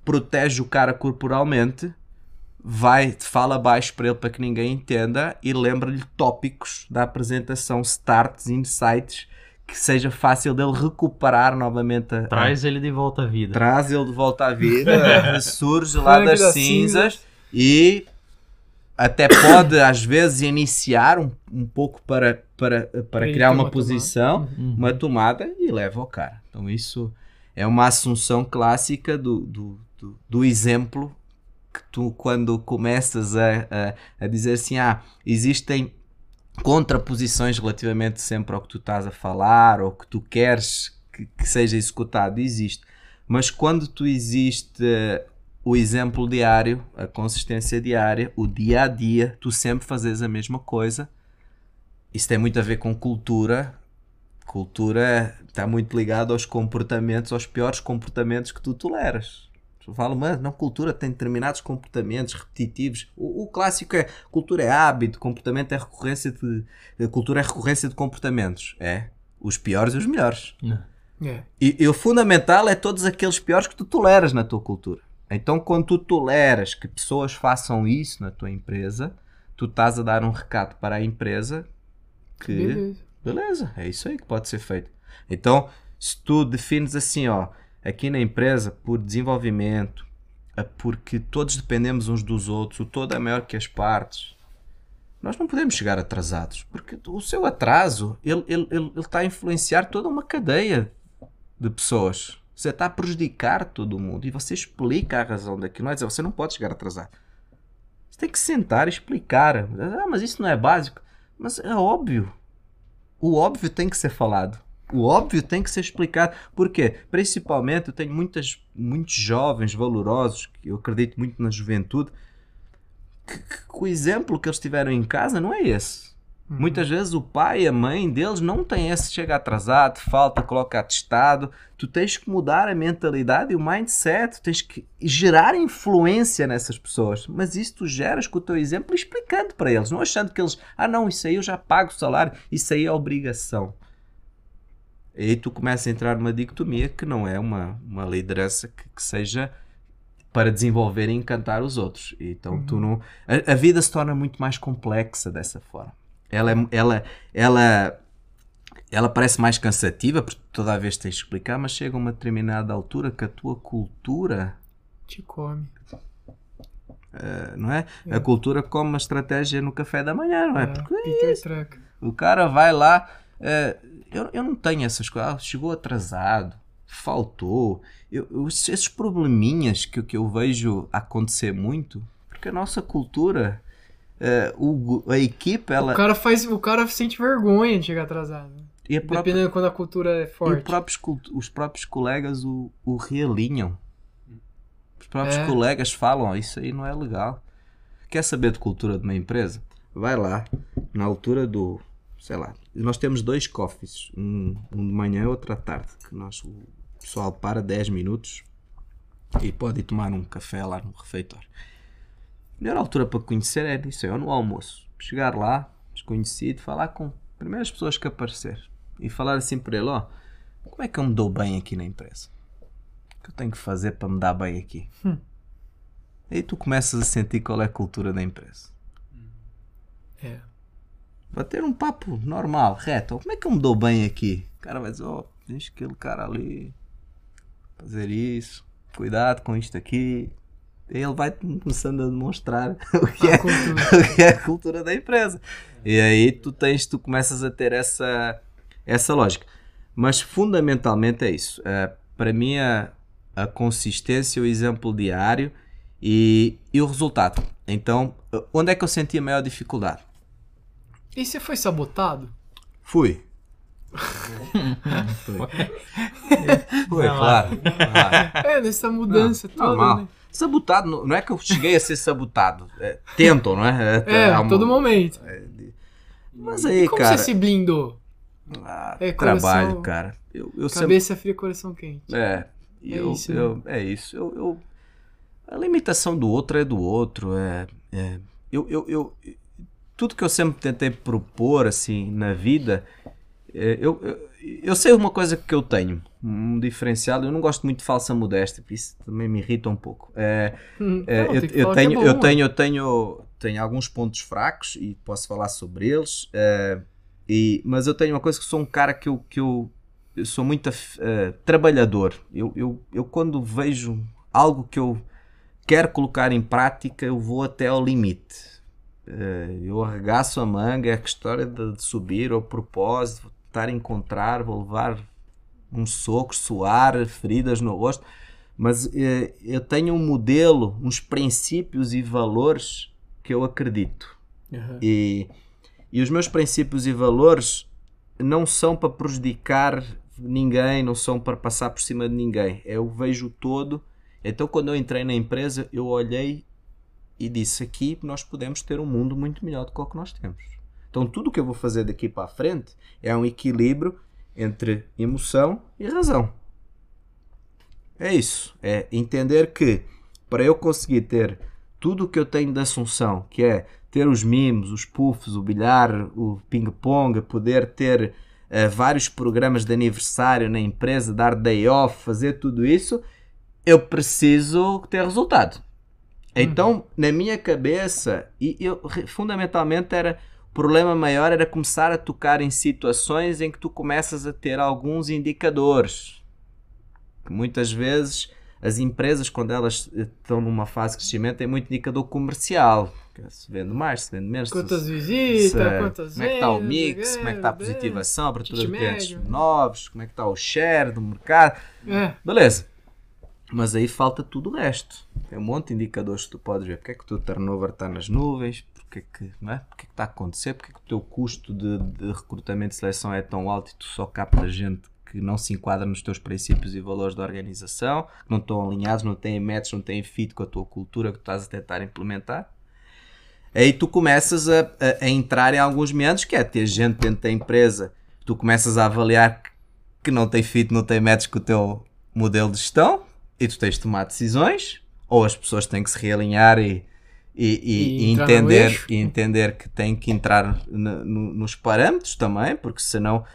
protege o cara corporalmente, vai, fala baixo para ele para que ninguém entenda e lembra-lhe tópicos da apresentação, starts, insights, que seja fácil dele recuperar novamente a, Traz ele de volta à vida. traz ele de volta à vida, ressurge lá das das cinzas e até pode às vezes iniciar um, um pouco para, para, para ele criar uma uma posição, Uhum. uma tomada e leva ao cara. Então isso é uma assunção clássica do, do, do, do exemplo que tu quando começas a, a, a dizer assim, ah, existem contraposições relativamente sempre ao que tu estás a falar ou que tu queres que, que seja executado, existe. Mas quando tu existe eh, o exemplo diário, a consistência diária, o dia a dia, tu sempre fazes a mesma coisa. Isso tem muito a ver com cultura. Cultura está muito ligado aos comportamentos, aos piores comportamentos que tu toleras. Fala, mas não, cultura tem determinados comportamentos repetitivos. O, o clássico é cultura é hábito, comportamento é recorrência de. eh, Cultura é recorrência de comportamentos. É. Os piores e os melhores. É. E, e o fundamental é todos aqueles piores que tu toleras na tua cultura. Então, quando tu toleras que pessoas façam isso na tua empresa, tu estás a dar um recado para a empresa que, Beleza. beleza, é isso aí que pode ser feito. Então, se tu defines assim, ó, aqui na empresa, por desenvolvimento, é porque todos dependemos uns dos outros, o todo é maior que as partes, nós não podemos chegar atrasados, porque o seu atraso, ele, ele, ele, ele está a influenciar toda uma cadeia de pessoas. Você está a prejudicar todo mundo e você explica a razão daquilo. Não é dizer, você não pode chegar atrasado. Você tem que sentar e explicar. Ah, mas isso não é básico. Mas é óbvio. O óbvio tem que ser falado. O óbvio tem que ser explicado. Por quê? Principalmente, eu tenho muitas, muitos jovens valorosos, que eu acredito muito na juventude, que, que o exemplo que eles tiveram em casa não é esse. Uhum. Muitas vezes o pai e a mãe deles não têm esse chega atrasado, falta, coloca atestado. Tu tens que mudar a mentalidade e o mindset, tu tens que gerar influência nessas pessoas. Mas isso tu geras com o teu exemplo explicando para eles, não achando que eles, ah não, isso aí eu já pago o salário, isso aí é obrigação. E aí tu começa a entrar numa dicotomia que não é uma, uma liderança que, que seja para desenvolver e encantar os outros. Então tu não. A, a vida se torna muito mais complexa dessa forma. Ela, é- ela, ela, ela parece mais cansativa, porque toda a vez tens de explicar, mas chega a uma determinada altura que a tua cultura, Te come. eh, não é? A cultura come uma estratégia no café da manhã, não é? É, Porque é. O cara vai lá. eh, eu, eu não tenho essas coisas. Ah, chegou atrasado, faltou. Eu, eu- esses probleminhas que, que eu vejo acontecer muito, porque a nossa cultura, eh, o, a equipe, ela. O cara faz. O cara sente vergonha de chegar atrasado. e própria- Dependendo quando a cultura é E forte. os próprios, os próprios colegas o, o realinham. Os próprios É. colegas falam, "Ó, isso aí não é legal. Quer saber de cultura de uma empresa? Vai lá, na altura do sei lá, nós temos dois coffees, um, um de manhã e outro à tarde, que nós, o pessoal para 10 minutos e pode ir tomar um café lá no refeitório. A melhor altura para conhecer é isso, é no almoço. Chegar lá, desconhecido, falar com as primeiras pessoas que aparecer e falar assim para ele, ó, como é que eu me dou bem aqui na empresa? O que eu tenho que fazer para me dar bem aqui? Hum. Aí tu começas a sentir qual é a cultura da empresa. É. Para ter um papo normal, reto. Como é que eu me dou bem aqui? O cara vai dizer, ó, deixa aquele cara ali fazer isso, cuidado com isto aqui. E ele vai começando a demonstrar o que, é, A cultura. o que é a cultura da empresa. E aí tu tens, tu começas a ter essa, essa lógica. Mas fundamentalmente é isso. Eh, para mim a, a consistência, o exemplo diário e, e o resultado. Então, onde é que eu senti a maior dificuldade? E você foi sabotado? Fui. Foi. Foi, claro. claro. É, nessa mudança Não, toda, normal. né? Sabotado, não é que eu cheguei a ser sabotado. É, tentam, não é? É, Há a uma- todo momento. é, Mas aí, Como cara. você se blindou? ah, É, trabalho, coração- cara. Eu, eu sempre. Cabeça fria, coração quente. É, e É eu, isso, eu- é isso. Eu, eu- a limitação do outro é do outro. É, é- eu, eu, eu- tudo que eu sempre tentei propor assim na vida, é, eu, eu, eu sei uma coisa que eu tenho, um diferencial. Eu não gosto muito de falsa modéstia, isso também me irrita um pouco. É, Hum, é, não, eu, tem que eu falar que é tenho, bom, eu tenho, eu tenho, tenho alguns pontos fracos e posso falar sobre eles. é, e, mas eu tenho uma coisa que sou um cara que eu, que eu, eu sou muito eh, trabalhador. Eu, eu, eu quando vejo algo que eu quero colocar em prática, eu vou até ao limite. Eh, eu arregaço a manga, é a história de, subir ao propósito, vou tentar encontrar, vou levar uns socos, suar, feridas no rosto. Mas eh, eu tenho um modelo, uns princípios e valores que eu acredito. Aham. E, e os meus princípios e valores não são para prejudicar ninguém, não são para passar por cima de ninguém. Eu vejo o todo. Então, quando eu entrei na empresa, eu olhei e disse: aqui nós podemos ter um mundo muito melhor do que o que nós temos. Então, tudo o que eu vou fazer daqui para a frente é um equilíbrio entre emoção e razão. É isso. É entender que para eu conseguir ter tudo o que eu tenho de Assunção, que é ter os mimos, os puffs, o bilhar, o ping-pong, poder ter eh, vários programas de aniversário na empresa, dar day off, fazer tudo isso, eu preciso ter resultado. Então, na minha cabeça, e eu, fundamentalmente era o problema maior era começar a tocar em situações em que tu começas a ter alguns indicadores. Que muitas vezes as empresas, quando elas eh, estão numa fase de crescimento, têm muito indicador comercial. É Se vende mais, se vende menos. Quantas se- visitas, se- quantas como é que está o mix, como é que está a é, positivação, a abertura de clientes médio. novos, como é que está o share do mercado. É, Beleza. Mas aí falta tudo o resto. Tem um monte de indicadores que tu podes ver. Porque é que o teu turnover está nas nuvens? Porque é que, não é? Porque é que está a acontecer? Porque é que o teu custo de, de recrutamento e seleção é tão alto e tu só captas gente que não se enquadra nos teus princípios e valores da organização, que não estão alinhados, não têm match, não têm fit com a tua cultura que tu estás a tentar implementar? Aí tu começas a, a- a entrar em alguns momentos que é ter gente dentro da empresa, tu começas a avaliar que não tem fit, não tem match com o teu modelo de gestão e tu tens de tomar decisões, ou as pessoas têm que se realinhar e, e, e- E entender, e entender que têm que entrar no- nos parâmetros também, porque senão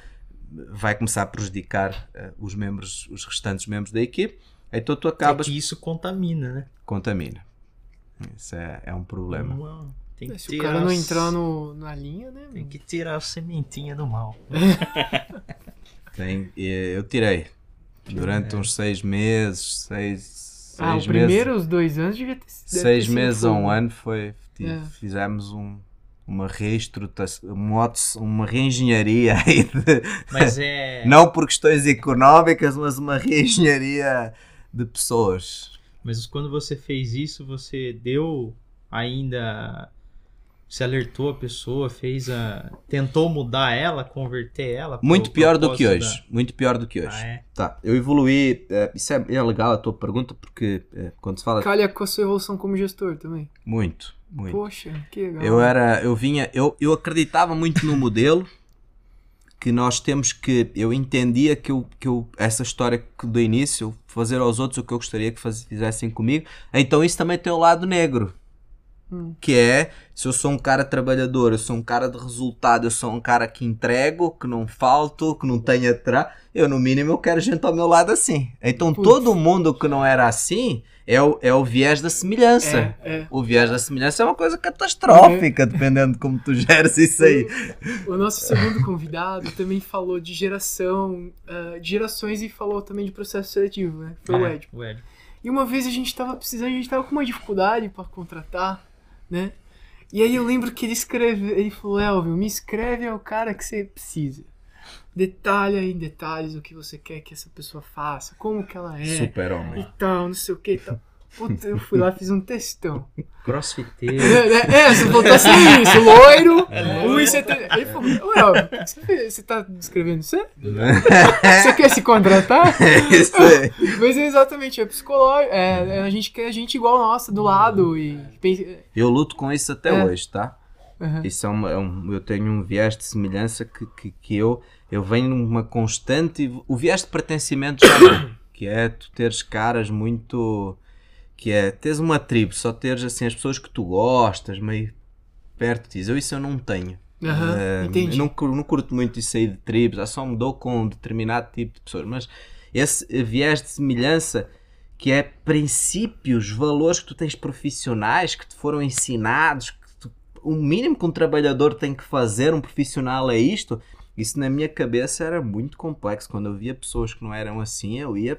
vai começar a prejudicar eh, os membros, os restantes membros da equipe. Então tu acabas É que isso contamina, né? contamina. Isso é, é um problema. Não, Tem que se o tirar cara não entrar no, na linha, né? Tem que tirar a sementinha do mal. Tem, e eu tirei durante uns seis meses, seis, ah, o seis primeiro, meses, os dois anos devia ter deve seis sido meses a um ano foi É. fizemos um, uma reestruturação, uma, uma reengenharia aí de- Mas é. não por questões económicas, mas uma reengenharia de pessoas. Mas quando você fez isso, você deu ainda. Você alertou a pessoa, fez a. Tentou mudar ela, converter ela. pro Muito pior do que hoje, muito pior do que da- hoje. Ah, é. Tá, eu evoluí, eh, isso é, é legal a tua pergunta porque eh, quando se fala Calha com a sua evolução como gestor também. muito, muito. Poxa, que legal. Eu era, eu vinha, eu, eu acreditava muito no modelo que nós temos que. Eu entendia que, eu, que eu, essa história que do início, fazer aos outros o que eu gostaria que faz, fizessem comigo, então isso também tem o lado negro. Hum. Que é, se eu sou um cara trabalhador, eu sou um cara de resultado, eu sou um cara que entrego, que não falto, que não tenho atrás, eu no mínimo eu quero gente ao meu lado assim. Então Putz. todo mundo que não era assim é o, é o viés da semelhança. É, é. O viés da semelhança é uma coisa catastrófica, dependendo de como tu geres isso aí. O nosso segundo convidado também falou de geração, ah, de gerações e falou também de processo seletivo, né? Foi o É, Ed. O Ed. E uma vez a gente tava precisando, a gente tava com uma dificuldade pra contratar, né? E aí eu lembro que ele escreve, ele falou, Elvio, me escreve ao cara que você precisa. Detalha em detalhes o que você quer que essa pessoa faça, como que ela é, Super-homem. e tal, não sei o que e tal. Puta, eu fui lá e fiz um textão. Crossfiteiro. É, é, é, se botasse isso, loiro, 1,70. Ele falou, ué, você, você tá descrevendo você? Você quer se contratar? É. Mas é exatamente, é psicológico. É, é a gente quer gente igual nossa, do lado. E Eu luto com isso até É. hoje, tá? Aham. Isso é, uma- é um, eu tenho um viés de semelhança que, que, que eu, eu venho numa constante. O viés de pertencimento já não, que é tu teres caras muito. Que é teres uma tribo, só teres assim as pessoas que tu gostas, meio perto de ti. Eu isso eu não tenho. Aham, Eh, entendi. não, não curto muito isso aí de tribos, eu só me dou com um determinado tipo de pessoas, mas esse eh, viés de semelhança que é princípios, valores que tu tens profissionais que te foram ensinados, que tu- o mínimo que um trabalhador tem que fazer, um profissional é isto. Isso na minha cabeça era muito complexo. Quando eu via pessoas que não eram assim, eu ia.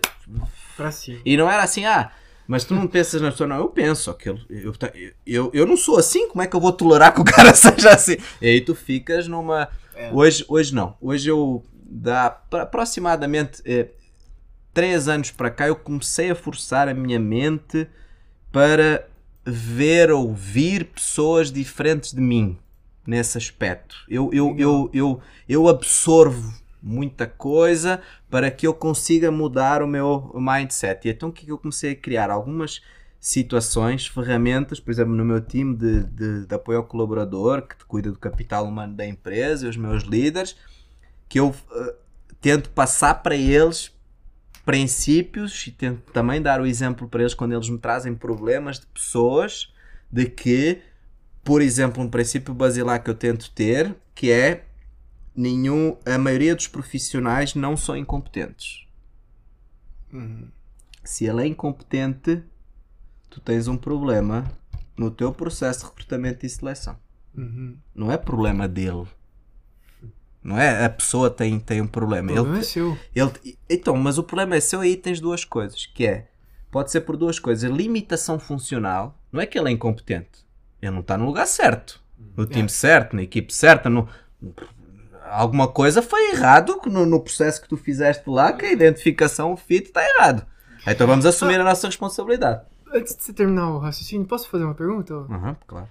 Pra cima. E não era assim, ah, mas tu não pensas na pessoa, não. Eu penso aquilo. Eu, eu, eu, não sou assim, como é que eu vou tolerar que o cara seja assim? E aí tu ficas numa. É. Hoje, hoje não. Hoje eu, dá pra- aproximadamente eh, três anos para cá, eu comecei a forçar a minha mente para ver, ouvir pessoas diferentes de mim nesse aspecto. Eu, eu, eu, eu, eu absorvo muita coisa para que eu consiga mudar o meu mindset. E então o que é que eu comecei a criar? Algumas situações, ferramentas, por exemplo, no meu time de, de, de apoio ao colaborador, que cuida do capital humano da empresa, e os meus líderes, que eu eh, tento passar para eles princípios e tento também dar o exemplo para eles quando eles me trazem problemas de pessoas de que, por exemplo, um princípio basilar que eu tento ter, que é nenhum, a maioria dos profissionais não são incompetentes. Uhum. Se ele é incompetente, tu tens um problema no teu processo de recrutamento e seleção. Uhum. Não é problema dele. Não é? A pessoa tem, tem um O problema. Ele, problema é seu. ele, então, mas o problema é seu aí tens duas coisas, que é, pode ser por duas coisas, limitação funcional, não é que ele é incompetente, ele não está no lugar certo, no time certo, na equipe certa, no, alguma coisa foi errado no, no processo que tu fizeste lá, que a identificação, o fit está errado. Então vamos assumir a nossa responsabilidade. Antes de você terminar o raciocínio, posso fazer uma pergunta? Uhum, claro.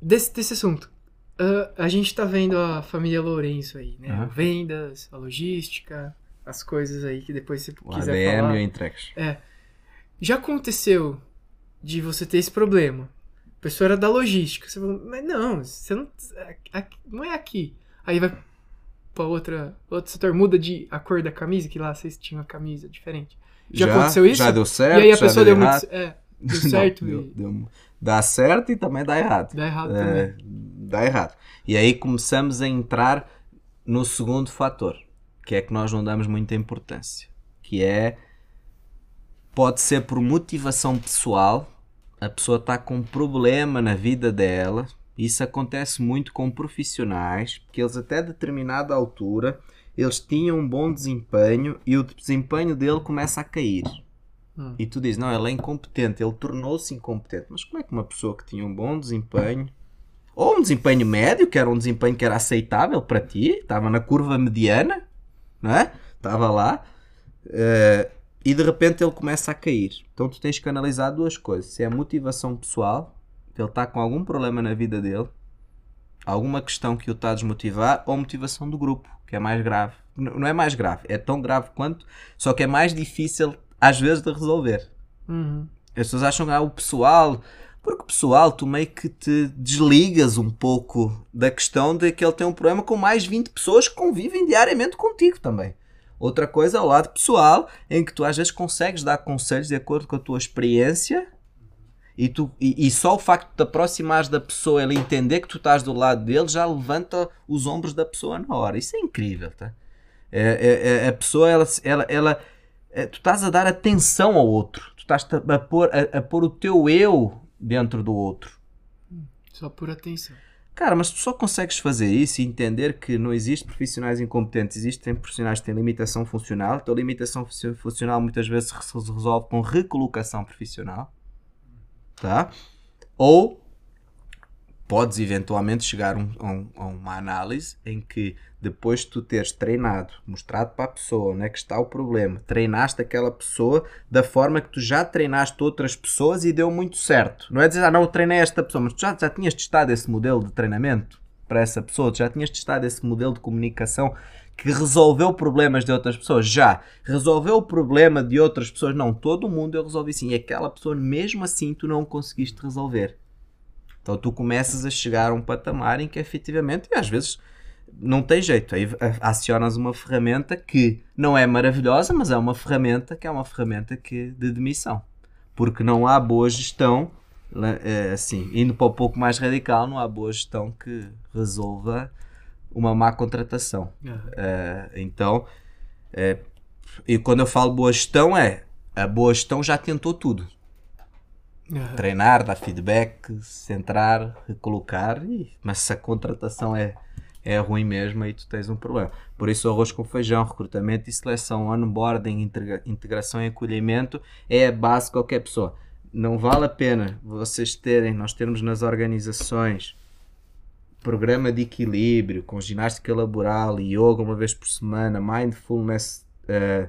Desse, desse assunto. Ah, a gente tá vendo a família Lourenço aí, né? Aham. Vendas, a logística, as coisas aí que depois você O quiser ADM falar. e o entregues. Já aconteceu de você ter esse problema? A pessoa era da logística. Você falou, mas não, você não. aqui- não é aqui. Aí vai pra outra, outro setor, muda de a cor da camisa, que lá vocês tinham a camisa diferente. Já aconteceu isso? Já deu certo, e aí a já pessoa deu deu muito. É, deu Não, certo deu- e deu- dá certo e também dá errado. dá errado É, também. dá errado. E aí começamos a entrar no segundo fator, que é que nós não damos muita importância, que é pode ser por motivação pessoal, a pessoa está com um problema na vida dela. Isso acontece muito com profissionais, que eles até determinada altura eles tinham um bom desempenho e o desempenho dele começa a cair. Hum. E tu dizes, não, ele é incompetente, ele tornou-se incompetente. Mas como é que uma pessoa que tinha um bom desempenho, ou um desempenho médio, que era um desempenho que era aceitável para ti, estava na curva mediana, não é? Estava lá, eh, e de repente ele começa a cair. Então tu tens que analisar duas coisas. Se é motivação pessoal, ele está com algum problema na vida dele, alguma questão que o está a desmotivar, ou motivação do grupo, que é mais grave. Não é mais grave, é tão grave quanto, só que é mais difícil às vezes de resolver. Uhum. As pessoas acham que ah, o pessoal, Porque, pessoal, tu meio que te desligas um pouco da questão de que ele tem um problema com mais 20 pessoas que convivem diariamente contigo também. Outra coisa é o lado pessoal, em que tu às vezes consegues dar conselhos de acordo com a tua experiência e, tu, e, e só o facto de te aproximares da pessoa, ele entender que tu estás do lado dele, já levanta os ombros da pessoa na hora. Isso é incrível, tá? É, é, é, a pessoa, ela, ela, ela é, tu estás a dar atenção ao outro. Tu estás a pôr, a, a pôr o teu eu dentro do outro. Só por atenção. Cara, mas tu só consegues fazer isso e entender que não existe profissionais incompetentes, existem profissionais que têm limitação funcional. A limitação funcional muitas vezes se resolve com recolocação profissional, tá? Ou podes eventualmente chegar a, um, a, uma análise em que depois de tu teres treinado, mostrado para a pessoa onde é que está o problema, treinaste aquela pessoa da forma que tu já treinaste outras pessoas e deu muito certo. Não é dizer, ah, não, eu treinei esta pessoa, mas tu já, já tinhas testado esse modelo de treinamento para essa pessoa, tu já tinhas testado esse modelo de comunicação que resolveu problemas de outras pessoas? Já. Resolveu o problema de outras pessoas? Não, todo mundo eu resolvi sim. E aquela pessoa, mesmo assim, tu não conseguiste resolver. Então tu começas a chegar a um patamar em que efetivamente, e às vezes não tem jeito. Aí acionas uma ferramenta que não é maravilhosa, mas é uma ferramenta que é uma ferramenta que, de demissão. Porque não há boa gestão, é, assim, indo para um pouco mais radical, não há boa gestão que resolva uma má contratação. Uhum. É, então, é, e quando eu falo boa gestão, é a boa gestão já tentou tudo. Uhum. Treinar, dar feedback, centrar, recolocar, e, mas se a contratação é é ruim mesmo e tu tens um problema. Por isso, arroz com feijão, recrutamento e seleção, onboarding, integra integração e acolhimento é a base de qualquer pessoa. Não vale a pena vocês terem, nós termos nas organizações programa de equilíbrio com ginástica laboral, yoga uma vez por semana, mindfulness uh,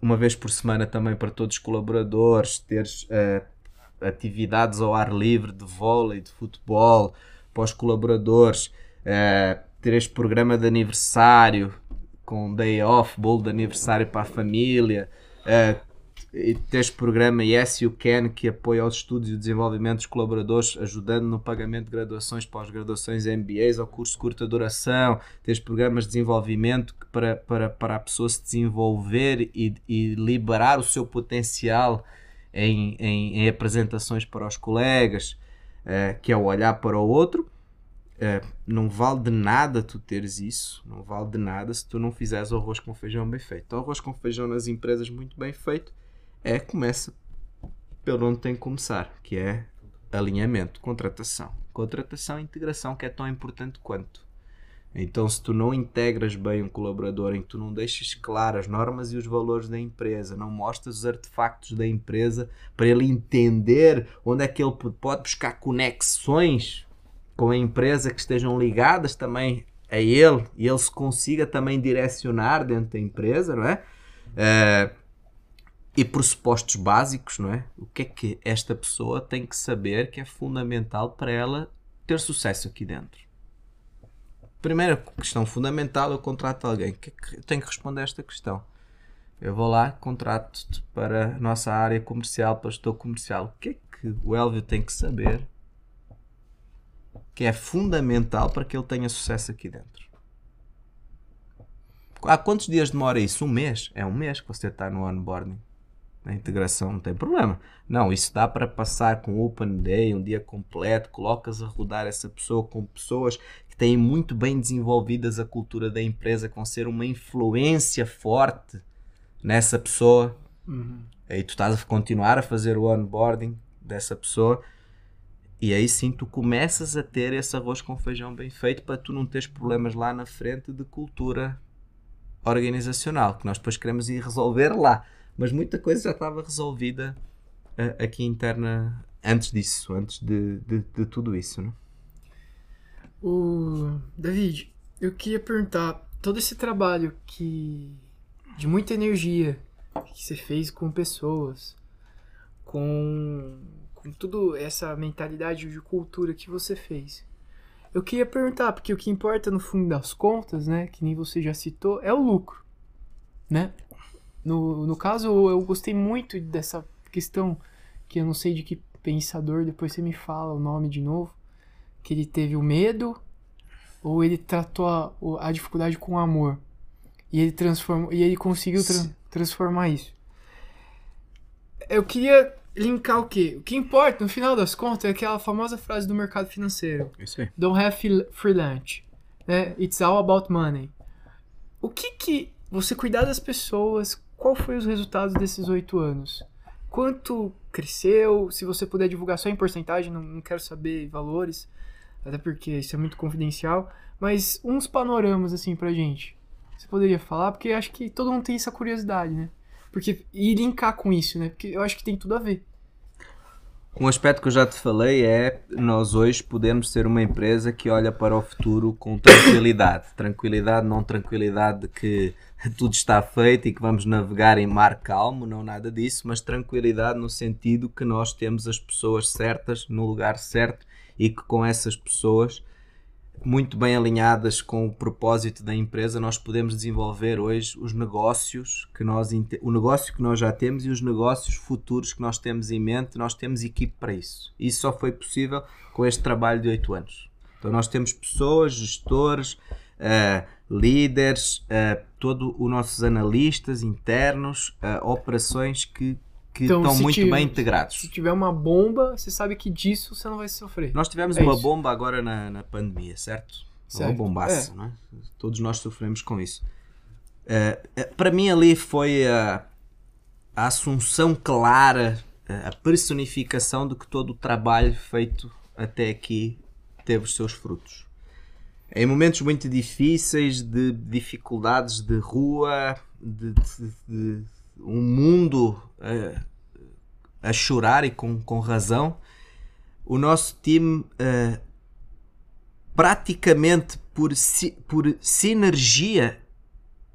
uma vez por semana também para todos os colaboradores, teres uh, atividades ao ar livre de vôlei, de futebol para os colaboradores uh, ter este programa de aniversário com day off, bolo de aniversário para a família, uh, e este programa Yes You Can que apoia os estudos e o desenvolvimento dos colaboradores, ajudando no pagamento de graduações, pós-graduações, MBAs ou cursos de curta duração, ter programas de desenvolvimento para, para, para a pessoa se desenvolver e, e liberar o seu potencial em, em, em apresentações para os colegas, uh, que é o olhar para o outro é, não vale de nada tu teres isso, não vale de nada se tu não fizeres arroz com feijão bem feito. O arroz com feijão nas empresas muito bem feito é começa pelo onde tem que começar, que é alinhamento, contratação. Contratação e integração que é tão importante quanto. Então, se tu não integras bem um colaborador, em que tu não deixas claras as normas e os valores da empresa, não mostras os artefactos da empresa para ele entender onde é que ele pode buscar conexões com a empresa que estejam ligadas também a ele e ele se consiga também direcionar dentro da empresa, não é? Uh, e pressupostos básicos, não é? O que é que esta pessoa tem que saber que é fundamental para ela ter sucesso aqui dentro? Primeira questão fundamental, eu contrato alguém. Que, é que eu tenho que responder esta questão. Eu vou lá, contrato-te para a nossa área comercial, para o comercial. O que é que o Elvio tem que saber que é fundamental para que ele tenha sucesso aqui dentro. Há quantos dias demora isso? Um mês? É um mês que você está no onboarding. Na integração não tem problema. Não, isso dá para passar com Open Day, um dia completo, colocas a rodar essa pessoa com pessoas que têm muito bem desenvolvidas a cultura da empresa, que vão ser uma influência forte nessa pessoa. Uhum. Aí tu estás a continuar a fazer o onboarding dessa pessoa e aí sim tu começas a ter esse arroz com feijão bem feito para tu não teres problemas lá na frente de cultura organizacional, que nós depois queremos ir resolver lá. Mas muita coisa já estava resolvida uh, aqui interna antes disso, antes de, de, de tudo isso. Né? O David, eu queria perguntar, todo esse trabalho que de muita energia que você fez com pessoas, com com tudo essa mentalidade de cultura que você fez. Eu queria perguntar, porque o que importa no fundo das contas, né, que nem você já citou, é o lucro, né? No, no caso, eu gostei muito dessa questão, que eu não sei de que pensador, depois você me fala o nome de novo, que ele teve o medo ou ele tratou a, a dificuldade com amor e ele transformou e ele conseguiu tra transformar isso. Eu queria linkar o quê? O que importa no final das contas é aquela famosa frase do mercado financeiro. Isso aí. Don't have free lunch. Né? It's all about money. O que que você cuidar das pessoas, qual foi os resultados desses oito anos? Quanto cresceu? Se você puder divulgar só em porcentagem, não, não quero saber valores, até porque isso é muito confidencial, mas uns panoramas assim pra gente. Você poderia falar? Porque acho que todo mundo tem essa curiosidade, né? Porque, e linkar com isso, né? Porque eu acho que tem tudo a ver. Um aspecto que eu já te falei é nós hoje podemos ser uma empresa que olha para o futuro com tranquilidade. tranquilidade, não tranquilidade de que tudo está feito e que vamos navegar em mar calmo, não nada disso, mas tranquilidade no sentido que nós temos as pessoas certas no lugar certo e que com essas pessoas muito bem alinhadas com o propósito da empresa, nós podemos desenvolver hoje os negócios que nós o negócio que nós já temos e os negócios futuros que nós temos em mente, nós temos equipe para isso. Isso só foi possível com este trabalho de oito anos. Então nós temos pessoas, gestores, uh, líderes, uh, todos os nossos analistas internos, uh, operações que que então, estão muito tiver, bem integrados. Se tiver uma bomba, você sabe que disso você não vai sofrer. Nós tivemos é uma isso. bomba agora na, na pandemia, certo? certo. Uma bombaça, é. não é? Todos nós sofremos com isso. Uh, para mim ali foi a, a assunção clara, a personificação de que todo o trabalho feito até aqui teve os seus frutos. Em momentos muito difíceis, de dificuldades de rua, de, de, de um mundo a, a chorar e com, com razão, o nosso time uh, praticamente por, si, por sinergia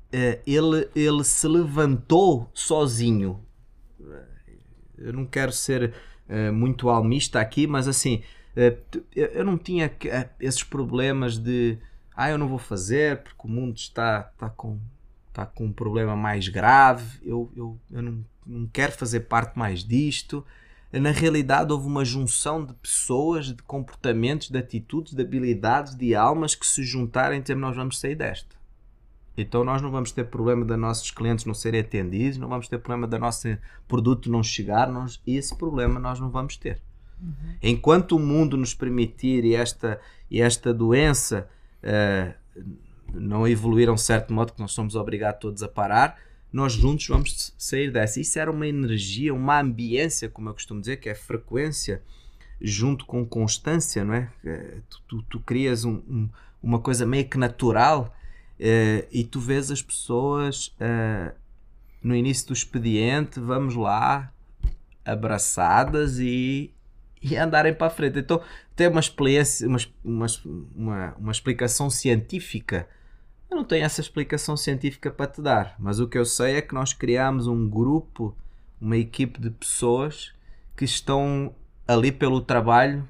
uh, ele, ele se levantou sozinho. Eu não quero ser muito almista aqui, mas assim, eu não tinha esses problemas de ah, eu não vou fazer porque o mundo está, está com está com um problema mais grave, eu, eu, eu não, não quero fazer parte mais disto. Na realidade, houve uma junção de pessoas, de comportamentos, de atitudes, de habilidades, de almas que se juntaram e nós vamos sair desta. Então nós não vamos ter problema de nossos clientes não serem atendidos, não vamos ter problema do nosso produto não chegar, nós, esse problema nós não vamos ter. Uhum. Enquanto o mundo nos permitir e esta, e esta doença uh, não evoluíram de certo modo que nós somos obrigados todos a parar, nós juntos vamos sair dessa. Isso era uma energia, uma ambiência, como eu costumo dizer, que é frequência junto com constância, não é? é tu, tu, tu crias um, um, uma coisa meio que natural uh, e tu vês as pessoas uh, no início do expediente, vamos lá, abraçadas e, e andarem para a frente. Então tem uma, uma, uma, uma, uma explicação científica eu não tenho essa explicação científica para te dar, mas o que eu sei é que nós criamos um grupo, uma equipe de pessoas que estão ali pelo trabalho,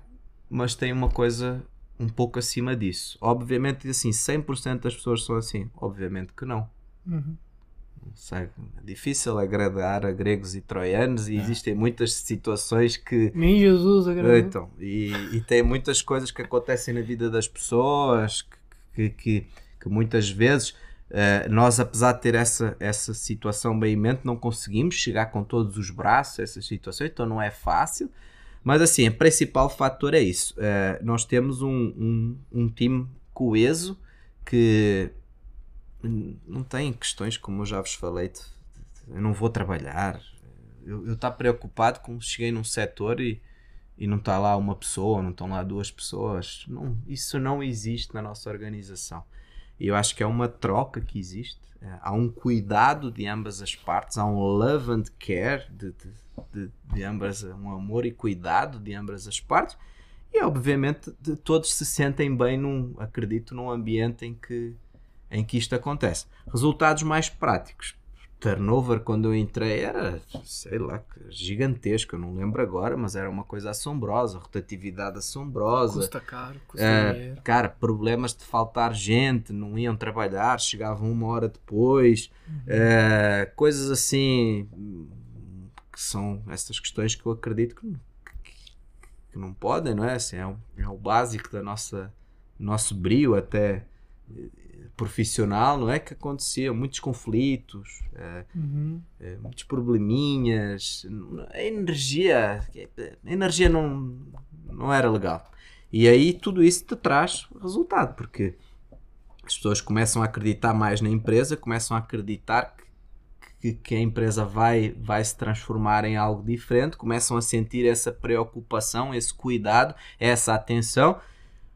mas tem uma coisa um pouco acima disso. Obviamente, assim, 100% das pessoas são assim. Obviamente que não. Uhum. É difícil agradar a gregos e troianos e é. existem muitas situações que. Nem Jesus agrada. Então, e, e tem muitas coisas que acontecem na vida das pessoas que, que, que muitas vezes uh, nós, apesar de ter essa, essa situação bem em mente, não conseguimos chegar com todos os braços a essas situações, então não é fácil. Mas assim, o principal fator é isso. Uh, nós temos um, um, um time coeso que não tem questões como eu já vos falei. De, de, eu não vou trabalhar. Eu estou preocupado com cheguei num setor e, e não está lá uma pessoa, não estão lá duas pessoas. Não, isso não existe na nossa organização. E eu acho que é uma troca que existe. É, há um cuidado de ambas as partes, há um love and care de, de, de ambas, um amor e cuidado de ambas as partes. E obviamente todos se sentem bem, num, acredito, num ambiente em que, em que isto acontece. Resultados mais práticos turnover quando eu entrei era, sei lá, gigantesco, eu não lembro agora, mas era uma coisa assombrosa, rotatividade assombrosa. Custa caro, custa uh, dinheiro. Cara, problemas de faltar gente, não iam trabalhar, chegavam uma hora depois, uhum. uh, coisas assim, que são essas questões que eu acredito que, que não podem, não é? Assim, é, o, é o básico da nossa nosso brio até eh, profissional, não é que acontecia muitos conflitos, é, Uhum. é, muitos probleminhas, a energia, a energia não, não era legal. E aí tudo isso te traz resultado, porque as pessoas começam a acreditar mais na empresa, começam a acreditar que, que a empresa vai, vai se transformar em algo diferente, começam a sentir essa preocupação, esse cuidado, essa atenção.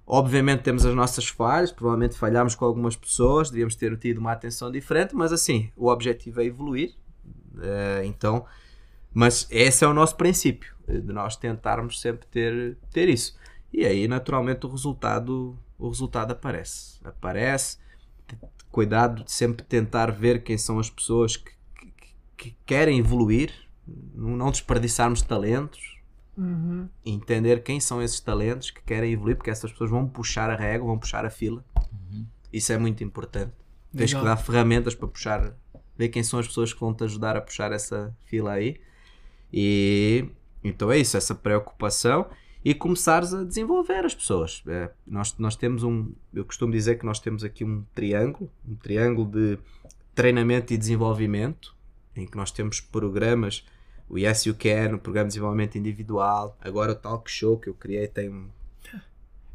Obviamente temos as nossas falhas, provavelmente falhámos com algumas pessoas, devíamos ter tido uma atenção diferente, mas assim, o objetivo é evoluir. eh, então, mas esse é o nosso princípio, eh, de nós tentarmos sempre ter, ter isso. E aí, naturalmente, o resultado, o resultado aparece. Aparece, cuidado de sempre tentar ver quem são as pessoas que, que- que querem evoluir, não desperdiçarmos talentos, Uhum. entender quem são esses talentos que querem evoluir, porque essas pessoas vão puxar a régua, vão puxar a fila. Isso é muito importante. Tens que dar ferramentas para puxar, ver quem são as pessoas que vão te ajudar a puxar essa fila aí. E então é isso, essa preocupação e começares a desenvolver as pessoas. É, nós, nós temos um, eu costumo dizer que nós temos aqui um triângulo, um triângulo de treinamento e desenvolvimento, em que nós temos programas, o Yes You Can, o programa de desenvolvimento individual, agora o Talk Show que eu criei tem um.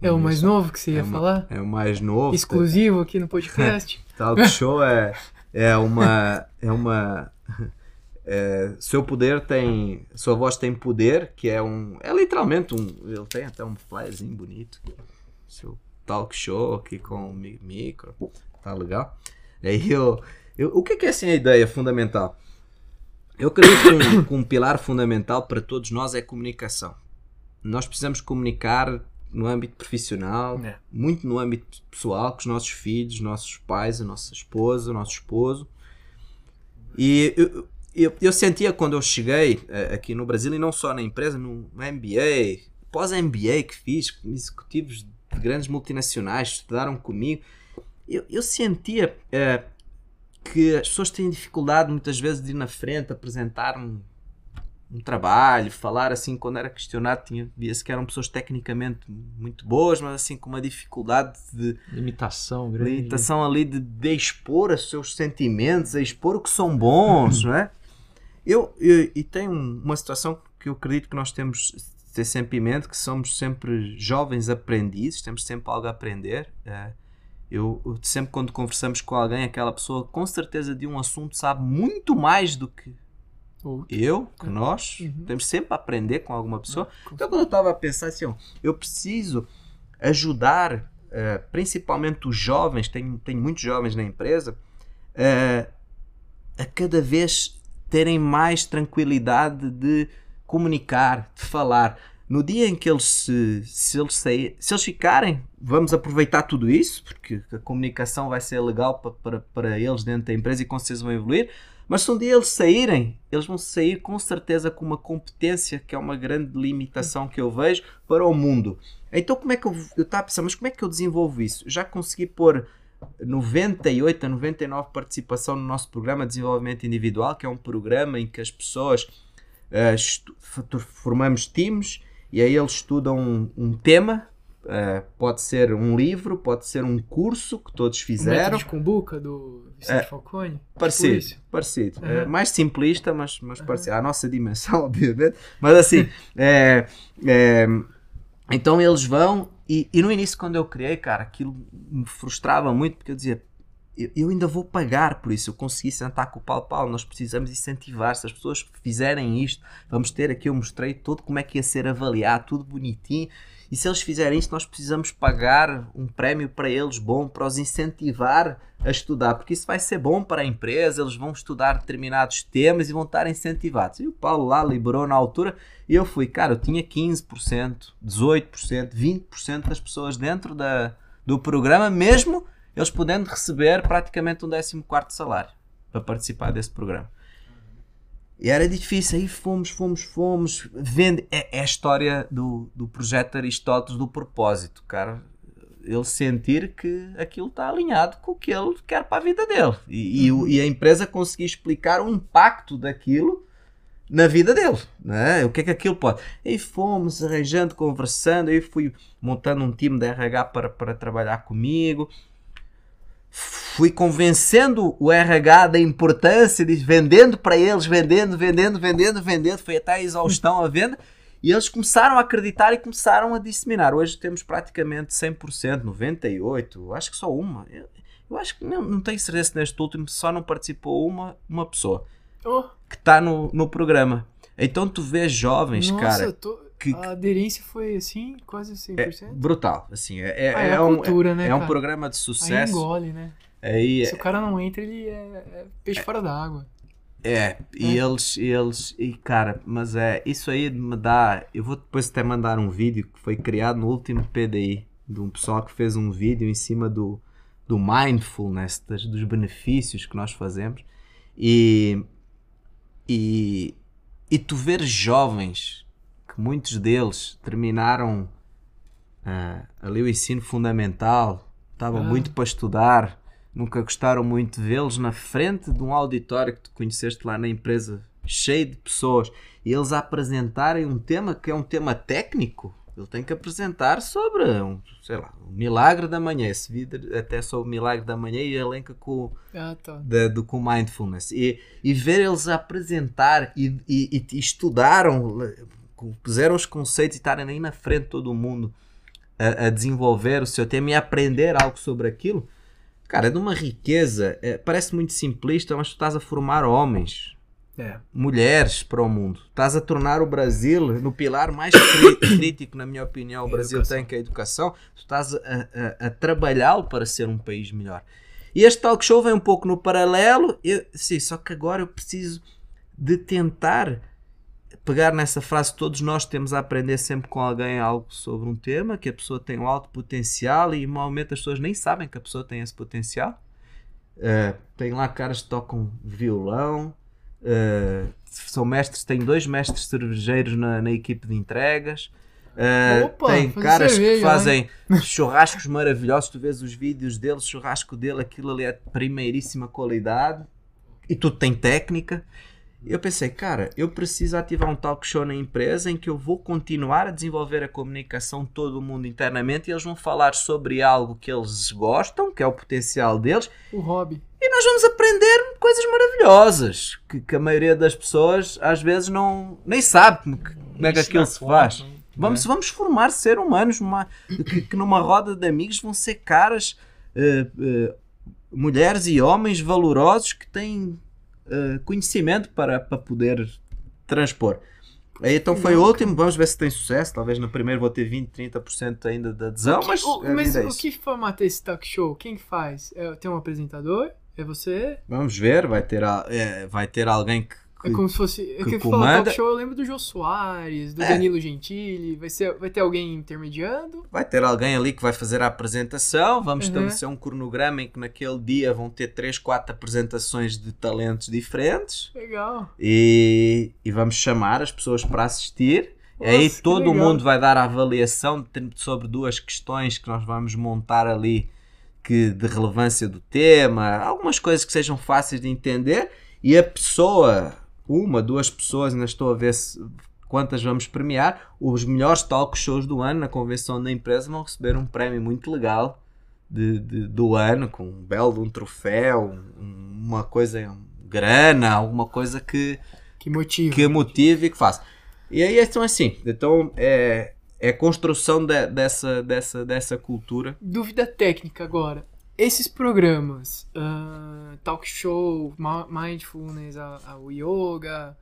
É o mais novo que você ia é uma- falar? É o mais novo. Exclusivo aqui no podcast. Talk show é, é uma. É uma. É, seu poder tem. Sua voz tem poder, que é um. É literalmente um. Ele tem até um flyerzinho bonito. Seu talk show aqui com mi- micro. Tá legal? Aí eu. eu o que é, que é assim a ideia fundamental? Eu acredito que um, que um pilar fundamental para todos nós é comunicação. Nós precisamos comunicar no âmbito profissional, É. muito no âmbito pessoal, com os nossos filhos, nossos pais, a nossa esposa, o nosso esposo. E eu, eu, eu sentia quando eu cheguei eh, aqui no Brasil, e não só na empresa, no MBA, pós-MBA que fiz, com executivos de grandes multinacionais estudaram comigo, eu, eu sentia eh, que as pessoas têm dificuldade muitas vezes de ir na frente, apresentar um, um trabalho, falar assim, quando era questionado, tinha, via-se que eram pessoas tecnicamente muito boas, mas assim com uma dificuldade de Limitação grande. limitação ali de, de expor os seus sentimentos, a expor o que são bons, não é? Eu, eu- e tem um- uma situação que eu acredito que nós temos de ter sempre em mente, que somos sempre jovens aprendizes, temos sempre algo a aprender. eh, eu, eu sempre quando conversamos com alguém, aquela pessoa com certeza de um assunto sabe muito mais do que Ou- eu, que nós, Uhum. temos sempre a aprender com alguma pessoa. Então, quando eu estava a pensar assim, eu preciso ajudar, eh, principalmente os jovens, tenho, tenho muitos jovens na empresa, eh, a cada vez terem mais tranquilidade de comunicar, de falar. No dia em que eles se, se eles se eles ficarem, vamos aproveitar tudo isso, porque a comunicação vai ser legal pa- para, para eles dentro da empresa e com certeza vão evoluir. Mas se um dia eles saírem, eles vão sair com certeza com uma competência que é uma grande limitação que eu vejo para o mundo. Então como é que eu estava a pensar, mas como é que eu desenvolvo isso? Já consegui pôr 98 a 99 participação no nosso programa de desenvolvimento individual, que é um programa em que as pessoas f- formamos times e aí eles estudam um, um tema, eh, pode ser um livro, pode ser um curso que todos O fizeram. método de Kumbuka do Vicente Falcone? Tipo Parecido, isso. parecido. Uhum. É, mais simplista, mas, mas parecido. À nossa dimensão, obviamente. Mas assim, é, é, então eles vão. E, e no início, quando eu criei, cara, aquilo me frustrava muito, porque eu dizia. Eu, ainda vou pagar por isso. Eu consegui sentar com o Paulo Paulo. Nós precisamos incentivar. Se as pessoas fizerem isto, vamos ter aqui. Eu mostrei todo como é que ia ser avaliado, tudo bonitinho. E se eles fizerem isso, nós precisamos pagar um prémio para eles bom, para os incentivar a estudar, porque isso vai ser bom para a empresa, eles vão estudar determinados temas e vão estar incentivados. E o Paulo lá liberou na altura e eu fui, cara, eu tinha 15%, 18%, 20% das pessoas dentro da, do programa, mesmo eles podendo receber praticamente um 14 salário para participar desse programa. E era difícil, aí fomos, fomos, fomos. Vende. É, é a história do, do projeto Aristóteles do propósito, cara. Ele sentir que aquilo está alinhado com o que ele quer para a vida dele. E, e e a empresa conseguir explicar o impacto daquilo na vida dele, né? o que é que aquilo pode. E fomos arranjando, conversando, eu fui montando um time de RH para, para trabalhar comigo, fui convencendo o RH da importância de vendendo para eles, vendendo, vendendo, vendendo, vendendo, foi até a exaustão a venda, e eles começaram a acreditar e começaram a disseminar. Hoje temos praticamente 100%, 98%, acho que só uma. Eu, eu acho que não, não tenho certeza neste último, só não participou uma, uma pessoa Oh, que está no, no programa. Então tu vês jovens, nossa, cara, tô- que a aderência foi assim, quase é 100%. brutal. Assim, é, é, Ah, é é a um, cultura, né, é um programa de Aí sucesso. engole, né? Aí, Se o cara não entra, ele é, é peixe fora da água. É, e eles, eles, e cara, mas é, isso aí me dá, eu vou depois até mandar um vídeo que foi criado no último PDI, de um pessoal que fez um vídeo em cima do, do mindfulness, das- dos benefícios que nós fazemos, e, e, e tu ver jovens, que muitos deles terminaram ah, ali o ensino fundamental, estavam Ah. muito para estudar, nunca gostaram muito de vê-los na frente de um auditório que tu conheceste lá na empresa, cheio de pessoas, e eles apresentarem um tema que é um tema técnico. Ele tem que apresentar sobre, um, sei lá, o milagre da manhã. Esse vídeo até sobre o milagre da manhã e elenca com, Ah, tá. da- do, com mindfulness. E, e ver eles apresentar e, e, e estudaram, puseram os conceitos e estarem aí na frente de todo mundo a, a desenvolver o seu tema e aprender algo sobre aquilo. Cara, é de uma riqueza, é, parece muito simplista, mas tu estás a formar homens, É. mulheres para o mundo. Estás a tornar o Brasil no pilar mais crítico, na minha opinião, o Brasil Educação. tem, que é a educação. Tu estás a, a, a trabalhá-lo para ser um país melhor. E este talk show vem um pouco no paralelo. Eu, sim, só que agora eu preciso de tentar pegar nessa frase todos nós temos a aprender sempre com alguém algo sobre um tema, que a pessoa tem um alto potencial e normalmente as pessoas nem sabem que a pessoa tem esse potencial. Uh, tem lá caras que tocam violão, uh, são mestres, tem dois mestres cervejeiros na, na equipe de entregas. Uh, Opa, tem caras cerveja, que fazem churrascos maravilhosos. Tu vês os vídeos dele, o churrasco dele, aquilo ali é de primeiríssima qualidade e tudo tem técnica. Eu pensei, cara, eu preciso ativar um talk show na empresa em que eu vou continuar a desenvolver a comunicação de todo o mundo internamente e eles vão falar sobre algo que eles gostam, que é o potencial deles, O hobby. e nós vamos aprender coisas maravilhosas que, que a maioria das pessoas às vezes não nem sabe como, que- como é que aquilo se faz. Vamos, vamos formar ser humanos numa, que, que numa roda de amigos vão ser caras, eh, eh, mulheres e homens valorosos que têm eh, conhecimento para, para poder transpor. Então foi o último, vamos ver se tem sucesso. Talvez no primeiro vou ter 20, 30% ainda de adesão, mas, o, a mas é o que formato é esse talk show? Quem que faz? É, tem um apresentador? É você? Vamos ver, vai ter, é, vai ter alguém que, É como se fosse. É que que talk show, eu lembro do Jô Soares, do É. Danilo Gentili. Vai, ser, vai ter alguém intermediando? Vai ter alguém ali que vai fazer a apresentação. Vamos Uhum. estabelecer um cronograma em que naquele dia vão ter 3, 4 apresentações de talentos diferentes Legal. e, e vamos chamar as pessoas para assistir. Aí Nossa, que todo mundo vai dar a avaliação de- sobre duas questões que nós vamos montar ali que de relevância do tema, algumas coisas que sejam fáceis de entender e a pessoa, uma, duas pessoas, ainda estou a ver se, quantas vamos premiar, os melhores talk shows do ano na convenção da empresa vão receber um prémio muito legal de, de- do ano, com um belo um troféu, um- uma coisa, um grana, alguma coisa que, Que motivo. que motive e que faça. E aí então assim, então é, é a construção de- dessa, dessa, dessa cultura. Dúvida técnica agora. Esses programas, ah, talk show, mindfulness, o yoga,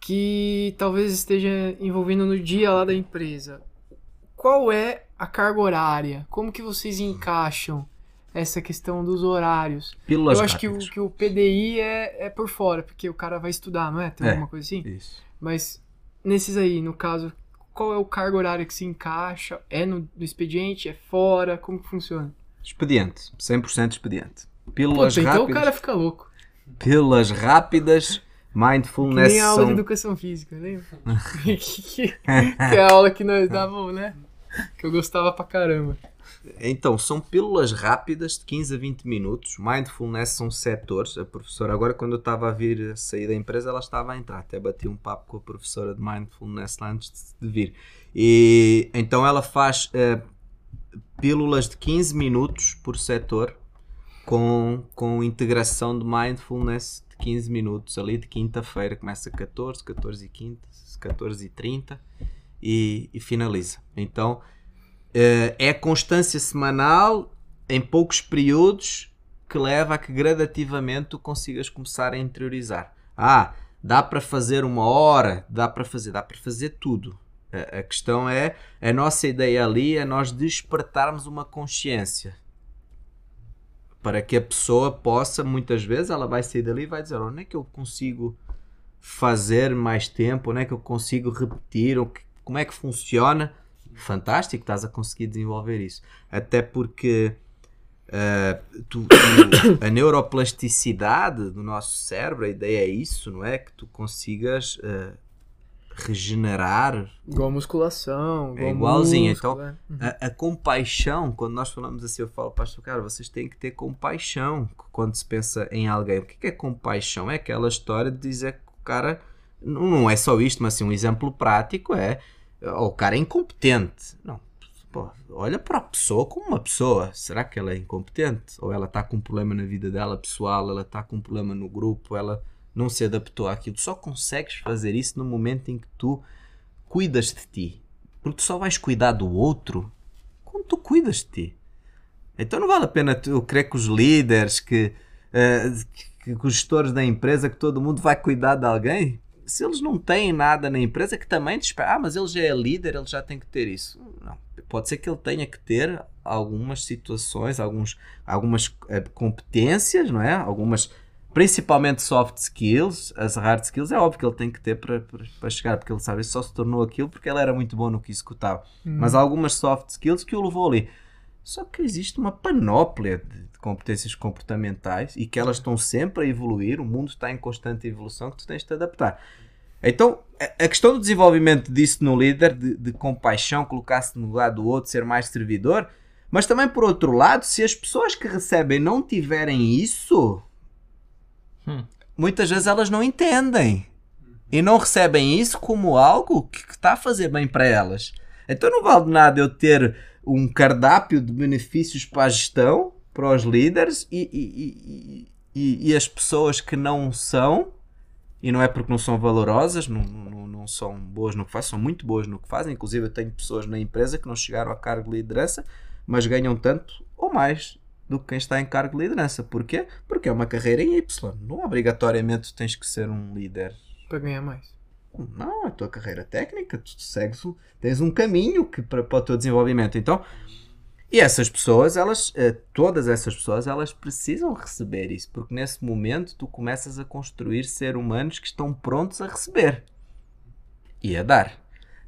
que talvez esteja envolvendo no dia lá da empresa, qual é a carga horária? Como que vocês encaixam essa questão dos horários? Pílulas Eu acho que o, que o PDI é, é por fora, porque o cara vai estudar, não é? Tem É. alguma coisa assim? Isso. Mas nesses aí, no caso, qual é o cargo horário que se encaixa? É no, no expediente? É fora? Como que funciona? Expediente, 100% expediente. Puta, Pílulas então o rápidas. cara fica louco. Pílulas rápidas, Que mindfulness nem a aula de são... educação física, lembra? que, que- que é a aula que nós dávamos, né? Que eu gostava pra caramba. Então, são pílulas rápidas de 15 a 20 minutos. Mindfulness são setores. A professora, agora, quando eu estava a vir a sair da empresa, ela estava a entrar. Até bati um papo com a professora de Mindfulness lá antes de vir. E então ela faz uh, pílulas de 15 minutos por setor com, com integração de Mindfulness de 15 minutos ali de quinta-feira. Começa 14, 14 e 15, 14 e 30 e, e finaliza. Então Uh, é constância semanal em poucos períodos que leva a que gradativamente tu consigas começar a interiorizar. Ah, dá para fazer uma hora, dá para fazer, dá para fazer tudo. A, questão é, a nossa ideia ali é nós despertarmos uma consciência para que a pessoa possa, muitas vezes, ela vai sair dali e vai dizer: onde é que eu consigo fazer mais tempo? Onde é que eu consigo repetir? Como é que funciona? fantástico, estás a conseguir desenvolver isso. Até porque uh, tu, tu, a neuroplasticidade do nosso cérebro, a ideia é isso, não é? Que tu consigas uh, regenerar. Igual musculação. Igual é igualzinho. Músculo, então, é. a, a, compaixão, quando nós falamos assim, eu falo, pastor, cara, vocês têm que ter compaixão quando se pensa em alguém. O que é compaixão? É aquela história de dizer que o cara. Não é só isto, mas assim, um exemplo prático é oh, o cara é incompetente. Não, pô, olha para a pessoa como uma pessoa. Será que ela é incompetente? Ou ela está com um problema na vida dela pessoal, ela está com um problema no grupo, ela não se adaptou àquilo. Só consegues fazer isso no momento em que tu cuidas de ti. Porque tu só vais cuidar do outro quando tu cuidas de ti. Então não vale a pena tu crer que os líderes, que, uh, que, que os gestores da empresa, que todo mundo vai cuidar de alguém se eles não têm nada na empresa que também te espera, ah, mas ele já é líder, ele já tem que ter isso. Não. Pode ser que ele tenha que ter algumas situações, alguns, algumas é, competências, não é? Algumas, principalmente soft skills, as hard skills, é óbvio que ele tem que ter para, para, para chegar, porque ele sabe, só se tornou aquilo porque ele era muito bom no que executava. Hum. Mas há algumas soft skills que o levou ali. Só que existe uma panóplia de, de, competências comportamentais e que elas estão sempre a evoluir, o mundo está em constante evolução que tu tens de te adaptar. Então, a questão do desenvolvimento disso no líder, de, de compaixão, colocar-se no lugar do outro, ser mais servidor, mas também por outro lado, se as pessoas que recebem não tiverem isso, muitas vezes elas não entendem e não recebem isso como algo que está a fazer bem para elas. Então não vale nada eu ter um cardápio de benefícios para a gestão, para os líderes e, e, e, e, as pessoas que não são, e não é porque não são valorosas, não, não, não são boas no que fazem, são muito boas no que fazem. Inclusive, eu tenho pessoas na empresa que não chegaram a cargo de liderança, mas ganham tanto ou mais do que quem está em cargo de liderança. Porquê? Porque é uma carreira em Y. Não obrigatoriamente tens que ser um líder. Para ganhar mais. Não, é a tua carreira técnica, tu segues, tens um caminho que, para, para o teu desenvolvimento. Então, e essas pessoas, elas, eh, todas essas pessoas, elas precisam receber isso, porque nesse momento tu começas a construir seres humanos que estão prontos a receber e a dar.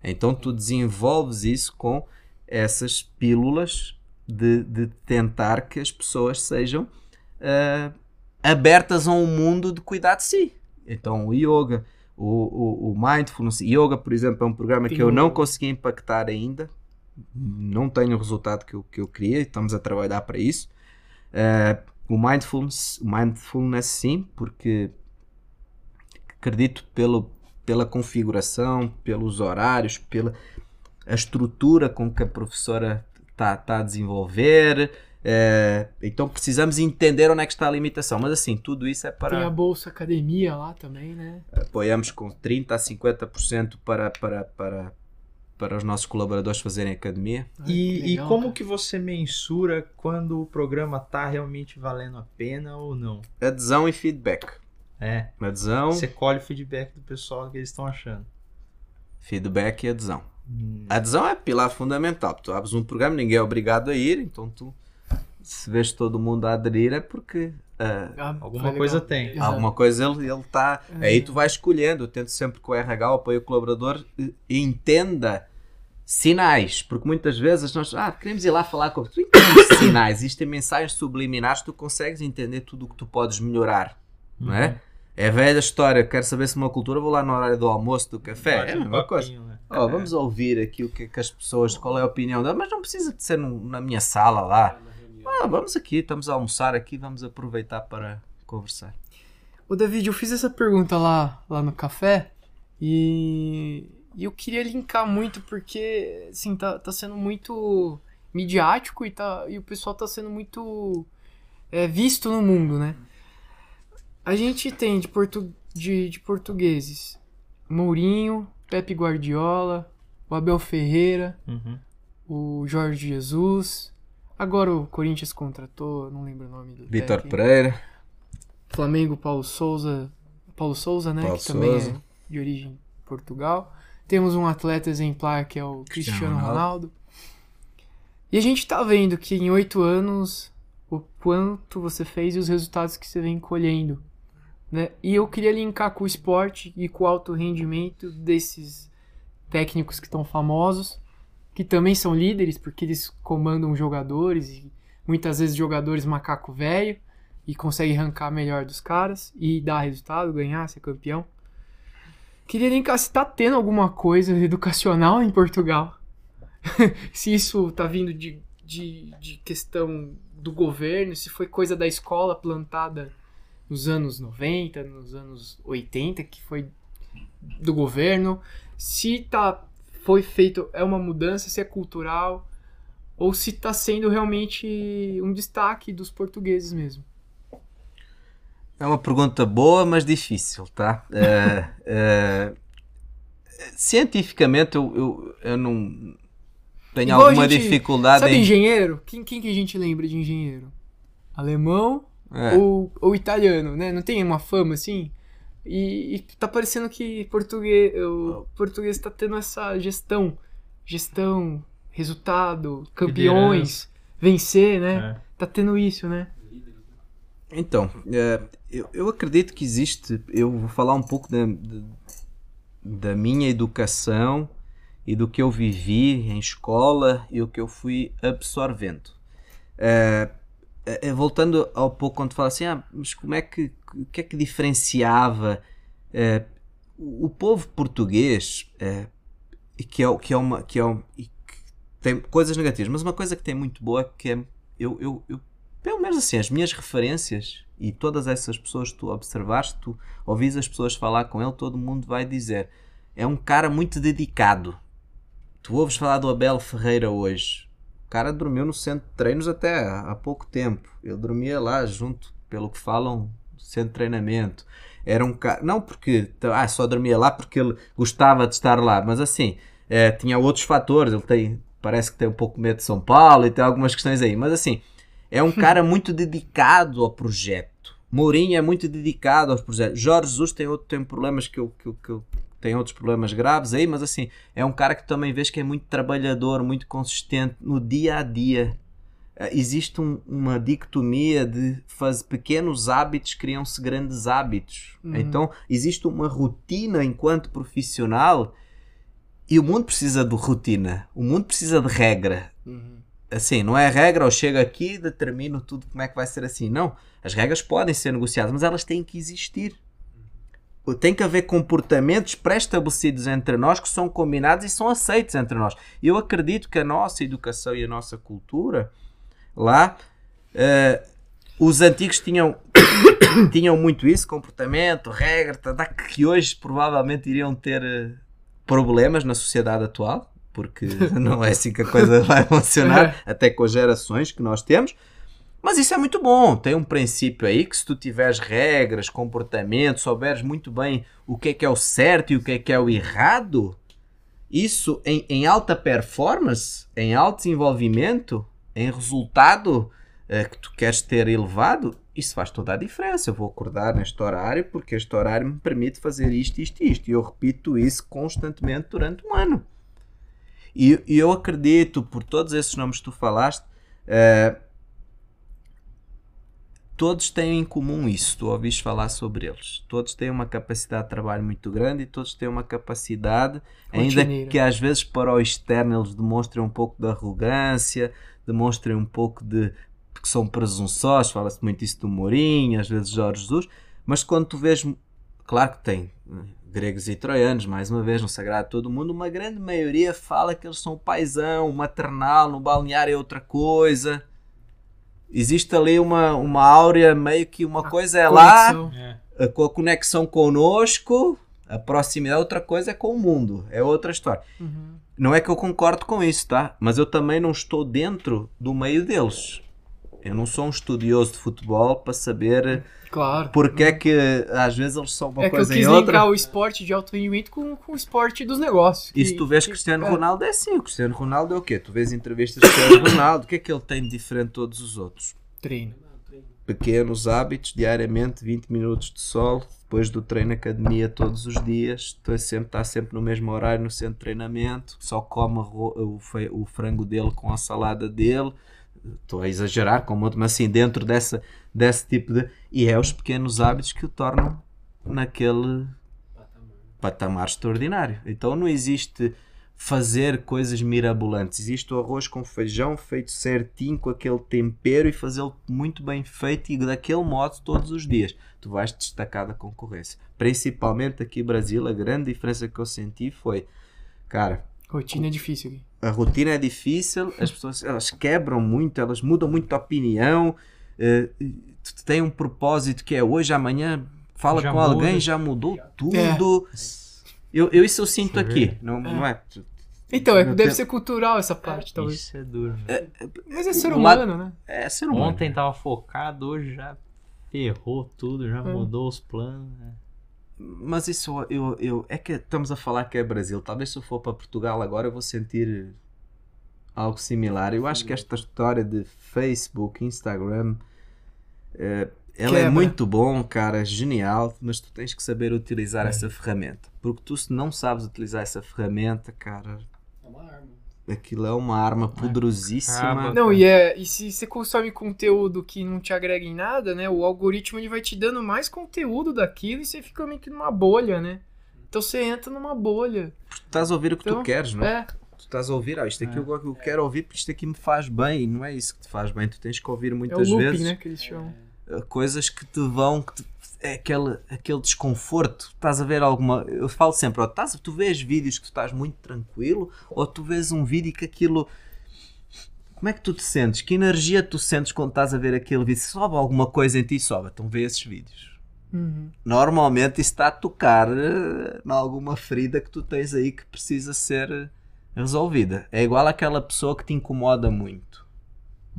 Então tu desenvolves isso com essas pílulas de, de tentar que as pessoas sejam uh, abertas a um mundo de cuidar de si. Então o yoga, o, o, o Mindfulness Yoga, por exemplo, é um programa Sim. que eu não consegui impactar ainda. Não tenho o resultado que eu, que eu queria, estamos a trabalhar para isso. Uh, o Mindfulness, o Mindfulness sim, porque acredito pelo, pela configuração, pelos horários, pela a estrutura com que a professora está tá a desenvolver, é, então precisamos entender onde é que está a limitação. Mas assim, tudo isso é para. Tem a Bolsa Academia lá também, né? Apoiamos com 30% a 50% para, para, para, para os nossos colaboradores fazerem academia. Ai, e, legal, e como cara. que você mensura quando o programa está realmente valendo a pena ou não? Adesão e feedback. É. Adesão. Você colhe o feedback do pessoal que eles estão achando. Feedback e adesão. Hum. A adesão é pilar fundamental. Tu abres um programa, ninguém é obrigado a ir, então tu se vês todo mundo a aderir é porque uh, alguma coisa tem. Alguma coisa ele está. É. Aí tu vais escolhendo. Eu tento sempre que o RH, o apoio colaborador, entenda sinais, porque muitas vezes nós ah, queremos ir lá falar com tu entendes sinais, existem mensagens subliminares, tu consegues entender tudo o que tu podes melhorar, uhum. não é? Uhum. É velha história, quero saber se uma cultura, vou lá na hora do almoço, do café, é a mesma coisa. Né? Oh, vamos ouvir aqui o que, que as pessoas, qual é a opinião delas, mas não precisa de ser num- na minha sala lá. Ah, vamos aqui, estamos a almoçar aqui, vamos aproveitar para conversar. Ô David, eu fiz essa pergunta lá, lá no café e, e eu queria linkar muito porque, assim, tá, tá sendo muito midiático e, tá, e o pessoal tá sendo muito é, visto no mundo, né? A gente tem de, portu, de, de portugueses Mourinho, Pepe Guardiola, o Abel Ferreira, Uhum. o Jorge Jesus. Agora o Corinthians contratou, não lembro o nome do Vitor. Pereira, Flamengo, Paulo Souza. Paulo Souza, né? Paulo que também Souza. é de origem Portugal. Temos um atleta exemplar que é o Cristiano Cristiano, Ronaldo. Ronaldo. E a gente tá vendo que em oito anos o quanto você fez e os resultados que você vem colhendo. Né? E eu queria linkar com o esporte e com o alto rendimento desses técnicos que estão famosos, que também são líderes, porque eles comandam jogadores e muitas vezes jogadores macaco velho e consegue arrancar melhor dos caras e dar resultado, ganhar, ser campeão. Queria linkar se tá tendo alguma coisa educacional em Portugal. se isso tá vindo de, de, de questão do governo, se foi coisa da escola plantada nos anos 90, nos anos 80, que foi do governo, se tá foi feito é uma mudança, se é cultural ou se tá sendo realmente um destaque dos portugueses mesmo. É uma pergunta boa, mas difícil, tá? É, é, cientificamente, eu, eu, eu não tenho Igual alguma gente- dificuldade Sabe em. engenheiro? Quem, quem que a gente lembra de engenheiro? Alemão É, ou, ou italiano, né? Não tem uma fama assim? E, e tá parecendo que português, o português tá tendo essa gestão. Gestão, resultado, campeões, vencer, né? É. Tá tendo isso, né? Então, é, eu, eu acredito que existe. Eu vou falar um pouco da, da, minha educação e do que eu vivi em escola e o que eu fui absorvendo. É, voltando ao pouco quando fala assim, ah, mas como é que o que é que diferenciava é, o, povo português é, e que é que é uma que é um, que tem coisas negativas, mas uma coisa que tem muito boa que é eu, eu, eu pelo menos assim, as minhas referências e todas essas pessoas que tu observaste, tu ouvis as pessoas falar com ele, todo mundo vai dizer é um cara muito dedicado. Tu ouves falar do Abel Ferreira hoje. O cara dormiu no centro de treinos até há pouco tempo. Ele dormia lá junto, pelo que falam, centro de treinamento. Era um cara. Não porque ah, só dormia lá porque ele gostava de estar lá, mas assim, eh, tinha outros fatores. Ele tem, parece que tem um pouco medo de São Paulo e tem algumas questões aí. Mas assim, é um cara muito dedicado ao projeto. Mourinho é muito dedicado aos projetos. Jorge Jesus tem, outro, tem problemas que eu, que, eu- que eu- tem outros problemas graves aí, mas assim, é um cara que também vês que é muito trabalhador, muito consistente no dia a dia. Eh, Existe um- uma dicotomia de fazer pequenos hábitos criam-se grandes hábitos. Uhum. Então, existe uma rotina enquanto profissional e o mundo precisa de rotina. O mundo precisa de regra assim, não é regra, eu chego aqui e determino tudo como é que vai ser assim. Não, as regras podem ser negociadas, mas elas têm que existir. Tem que haver comportamentos pré-estabelecidos entre nós que são combinados e são aceitos entre nós. E eu acredito que a nossa educação e a nossa cultura lá, eh, os antigos tinham, tinham muito isso, comportamento, regra, tá, tá, que hoje provavelmente iriam ter eh, problemas na sociedade atual, porque não é assim que a coisa vai funcionar, até com as gerações que nós temos. Mas isso é muito bom. Tem um princípio aí que se tu tiveres regras, comportamento, souberes muito bem o que é que é o certo e o que é que é o errado, isso em, em alta performance, em alto desenvolvimento, em resultado eh, que tu queres ter elevado, isso faz toda a diferença. Eu vou acordar neste horário porque este horário me permite fazer isto, isto e isto. E eu repito isso constantemente durante um ano. E, e eu acredito, por todos esses nomes que tu falaste, eh, todos têm em comum isso. Tu ouviste falar sobre eles. Todos têm uma capacidade de trabalho muito grande e todos têm uma capacidade, ainda que às vezes para o externo eles demonstrem um pouco de arrogância, demonstrem um pouco de que são presunçosos. Fala-se muito isso do Mourinho, às vezes Jorge Jesus. Mas quando tu vês, claro que tem gregos e troianos, mais uma vez, no Sagrado Todo Mundo, uma grande maioria fala que eles são paisão, maternal, no balneário é outra coisa. Existe ali uma, uma áurea, meio que uma A coisa é lá, Conexão. É. a- com a conexão conosco, a proximidade, outra coisa é com o mundo, é outra história. Uhum. Não é que eu concordo com isso, tá? Mas eu também não estou dentro do meio deles. Eu não sou um estudioso de futebol para saber Claro. porque é que às vezes eles são uma é que eu coisa quis em outra. linkar o esporte de alto rendimento com, com o esporte dos negócios. E se tu vês que- Cristiano é. Ronaldo, é assim. O Cristiano Ronaldo é o quê? Tu vês entrevistas de Cristiano Ronaldo, o que é que ele tem de diferente de todos os outros? Treino. Pequenos hábitos, diariamente, 20 minutos de sol, depois do treino academia todos os dias, está sempre, está sempre no mesmo horário no centro de treinamento, só come o, fe- o frango dele com a salada dele. Estou a exagerar, como outro, mas assim, dentro dessa, desse tipo de. E é os pequenos hábitos que o tornam naquele patamar extraordinário. Então não existe fazer coisas mirabolantes. Existe o arroz com feijão feito certinho, com aquele tempero e fazê-lo muito bem feito e daquele modo todos os dias. Tu vais destacar da concorrência. Principalmente aqui no Brasil, a grande diferença que eu senti foi, cara, Rotina é difícil. A rotina é difícil, as pessoas elas quebram muito, elas mudam muito a opinião, eh, tu tem um propósito que é hoje, amanhã, fala Já com alguém, muda. já mudou tudo. Eu, eu, isso eu sinto é aqui, não, não é? Então, é, deve ser cultural essa parte, talvez. Isso é duro. né? Mas é ser humano, né? É ser humano. Ontem tava focado, hoje já ferrou tudo, já É. mudou os planos. né? Mas isso eu, eu é que estamos a falar que é Brasil. Talvez se eu for para Portugal agora eu vou sentir algo similar. Eu acho que esta história de Facebook, Instagram, eh, ela é Quebra. muito bom, cara, genial, mas tu tens que saber utilizar essa ferramenta. Porque tu se não sabes utilizar essa ferramenta, cara, É. aquilo é uma arma poderosíssima. Acaba. Não, e, é, e se você consome conteúdo que não te agrega em nada, né? O algoritmo ele vai te dando mais conteúdo daquilo e você fica meio que numa bolha, né? Então você entra numa bolha. Tu estás a ouvir o que tu Então, queres, não é? É, Tu estás a ouvir, ah, isto aqui É. eu, eu quero ouvir porque isto aqui me faz bem. E não é isso que te faz bem. Tu tens que ouvir é o muitas looping, vezes. né? Que eles chamam. uh, coisas que te vão que te- é aquele, aquele desconforto estás a ver alguma eu falo sempre ó, estás, tu vês vídeos que tu estás muito tranquilo ou tu vês um vídeo que aquilo como é que tu te sentes? Que energia tu sentes quando estás a ver aquele vídeo? Se sobe alguma coisa em ti, sobe. Então vê esses vídeos. Uhum. Normalmente isso está a tocar eh, em alguma ferida que tu tens aí que precisa ser resolvida. É igual àquela pessoa que te incomoda muito.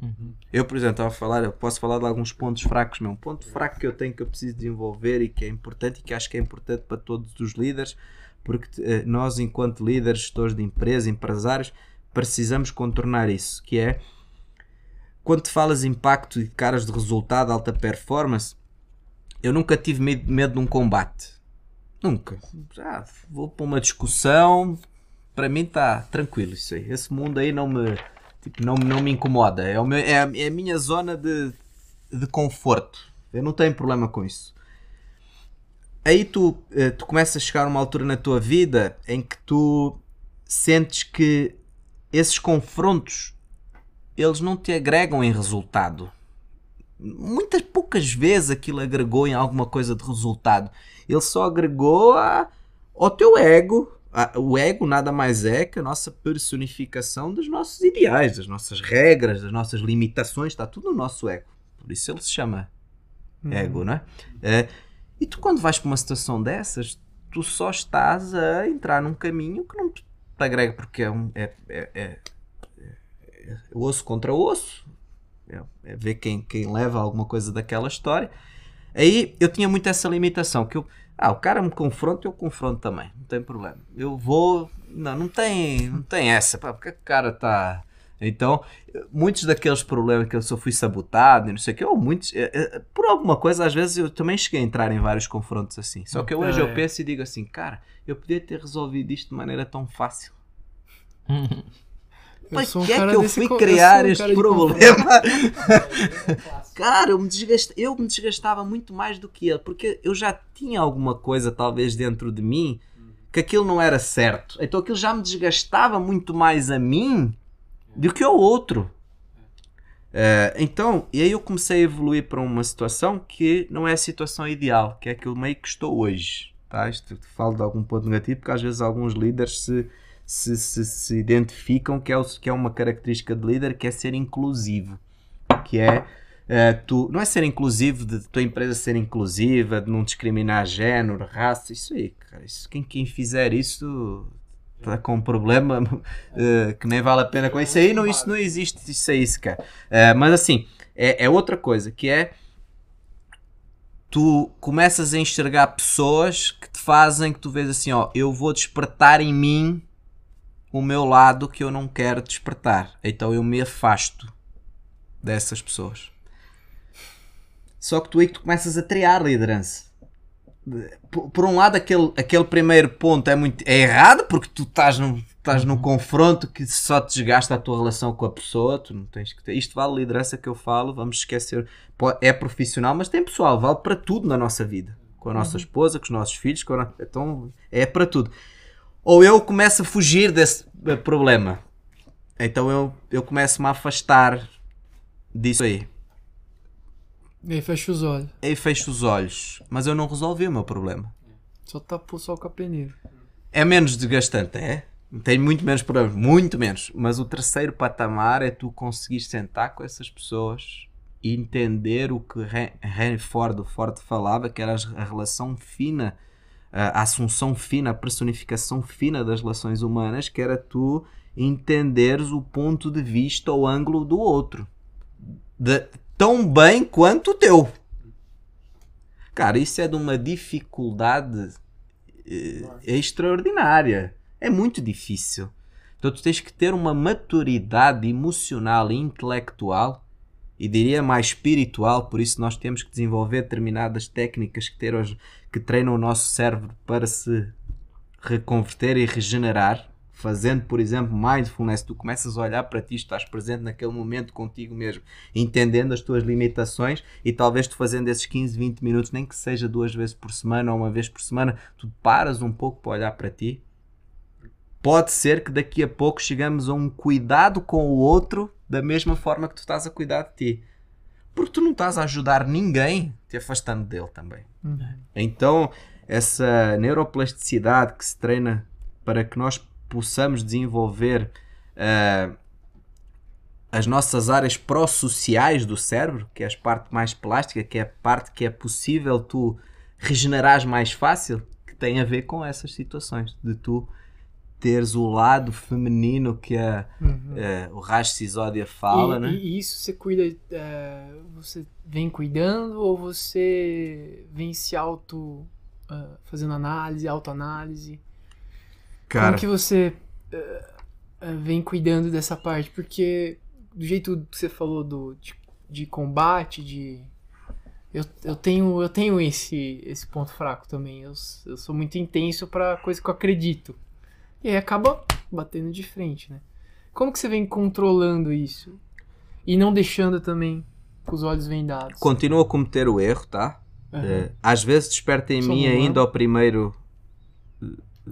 Uhum. Eu, por exemplo, estava a falar, eu posso falar de alguns pontos fracos meu. Um ponto fraco que eu tenho que eu preciso desenvolver e que é importante e que acho que é importante para todos os líderes, porque eh, nós, enquanto líderes, gestores de empresa, empresários, precisamos contornar isso, que é quando te falas impacto e caras de resultado, alta performance, eu nunca tive medo, medo de um combate. Nunca. Já vou para uma discussão, para mim está tranquilo isso aí. Esse mundo aí não me, tipo, não, não me incomoda. É, o meu- é a, é a minha zona de, de conforto. Eu não tenho problema com isso. Aí tu, eh, tu começas a chegar a uma altura na tua vida em que tu sentes que esses confrontos eles não te agregam em resultado. Muitas poucas vezes aquilo agregou em alguma coisa de resultado. Ele só agregou a, ao teu ego. A- o ego nada mais é que a nossa personificação dos nossos ideais, das nossas regras, das nossas limitações. Está tudo no nosso ego. Por isso ele se chama Uhum. ego, não é? É, E tu, quando vais para uma situação dessas, tu só estás a entrar num caminho que não te agrega, porque é, um, é, é, é- é osso contra osso. É, é ver quem, quem leva alguma coisa daquela história. Aí eu tinha muito essa limitação, que eu, ah, o cara me confronta, eu confronto também, não tem problema. Eu vou, não, não tem, não tem essa, pá, porque o cara está... Então, muitos daqueles problemas que eu só fui sabotado e não sei o que, ou muitos, eh, eh, por alguma coisa, às vezes eu também cheguei a entrar em vários confrontos assim. Só que hoje Ah, eu é. penso e digo assim, cara, eu podia ter resolvido isto de maneira tão fácil. Eu um que é que eu fui co- eu criar sou um este problema? É. Cara, eu me, desgast... eu me desgastava muito mais do que ele, porque eu já tinha alguma coisa, talvez, dentro de mim, que aquilo não era certo. Então aquilo já me desgastava muito mais a mim do que ao outro. Eh, então, e aí eu comecei a evoluir para uma situação que não é a situação ideal, que é aquilo meio que estou hoje. tá? Isto falo de algum ponto negativo, porque às vezes alguns líderes se, se, se, se identificam que é, o- que é uma característica de líder que é ser inclusivo, que é eh, tu, não é ser inclusivo de tua empresa ser inclusiva, de não discriminar género, raça, isso aí, cara, isso, quem, quem fizer isso está com um problema eh, que nem vale a pena com isso aí, não, isso não existe, isso é isso, cara. Eh, mas assim, é, é outra coisa, que é tu começas a enxergar pessoas que te fazem que tu vês assim, ó, eu vou despertar em mim o meu lado que eu não quero despertar. Então eu me afasto dessas pessoas. Só que tu aí que tu começas a triar liderança. Por, por um lado, aquele, aquele primeiro ponto é muito é errado porque tu estás num, estás num confronto que só te desgasta a tua relação com a pessoa. Tu não tens que ter. Isto vale liderança que eu falo, vamos esquecer. É profissional, mas tem pessoal, vale para tudo na nossa vida. Com a nossa esposa, com os nossos filhos, a então é para tudo. Ou eu começo a fugir desse eh, problema. Então eu, eu começo-me a afastar disso aí. E aí fecha os olhos. Aí fecho os olhos, mas eu não resolvi o meu problema. Só tapou só com a peneira. É menos desgastante, é? Tem muito menos problemas, muito menos. Mas o terceiro patamar é tu conseguir sentar com essas pessoas e entender o que Hen- Henry Ford, o Ford falava, que era a relação fina, a assunção fina, a personificação fina das relações humanas, que era tu entenderes o ponto de vista ou ângulo do outro. De- tão bem quanto o teu. Cara, isso é de uma dificuldade eh, extraordinária. É muito difícil. Então tu tens que ter uma maturidade emocional e intelectual e diria mais espiritual, por isso nós temos que desenvolver determinadas técnicas que, ter hoje, que treinam o nosso cérebro para se reconverter e regenerar. Fazendo, por exemplo, mindfulness, tu começas a olhar para ti, estás presente naquele momento contigo mesmo, entendendo as tuas limitações e talvez tu fazendo esses 15, 20 minutos, nem que seja duas vezes por semana ou uma vez por semana, tu paras um pouco para olhar para ti. Pode ser que daqui a pouco chegamos a um cuidado com o outro da mesma forma que tu estás a cuidar de ti. Porque tu não estás a ajudar ninguém te afastando dele também. Então, essa neuroplasticidade que se treina para que nós possamos desenvolver ah, as nossas áreas pró-sociais do cérebro, que é a parte mais plástica, que é a parte que é possível tu regenerares mais fácil, que tem a ver com essas situações, de tu teres o lado feminino que a, Uhum. eh, o Raj Sisódia fala, e, né? e isso você cuida. é, você vem cuidando ou você vem se auto. ah, fazendo análise, autoanálise? Cara, Como que você vem cuidando dessa parte? Porque do jeito que você falou do, de, de combate, de. Eu, eu tenho, eu tenho esse, esse ponto fraco também. Eu, eu sou muito intenso pra coisa que eu acredito. E aí acaba batendo de frente, né? Como que você vem controlando isso? E não deixando também com os olhos vendados? continua a cometer o erro, tá? Eh, às vezes desperta em Só mim ainda o primeiro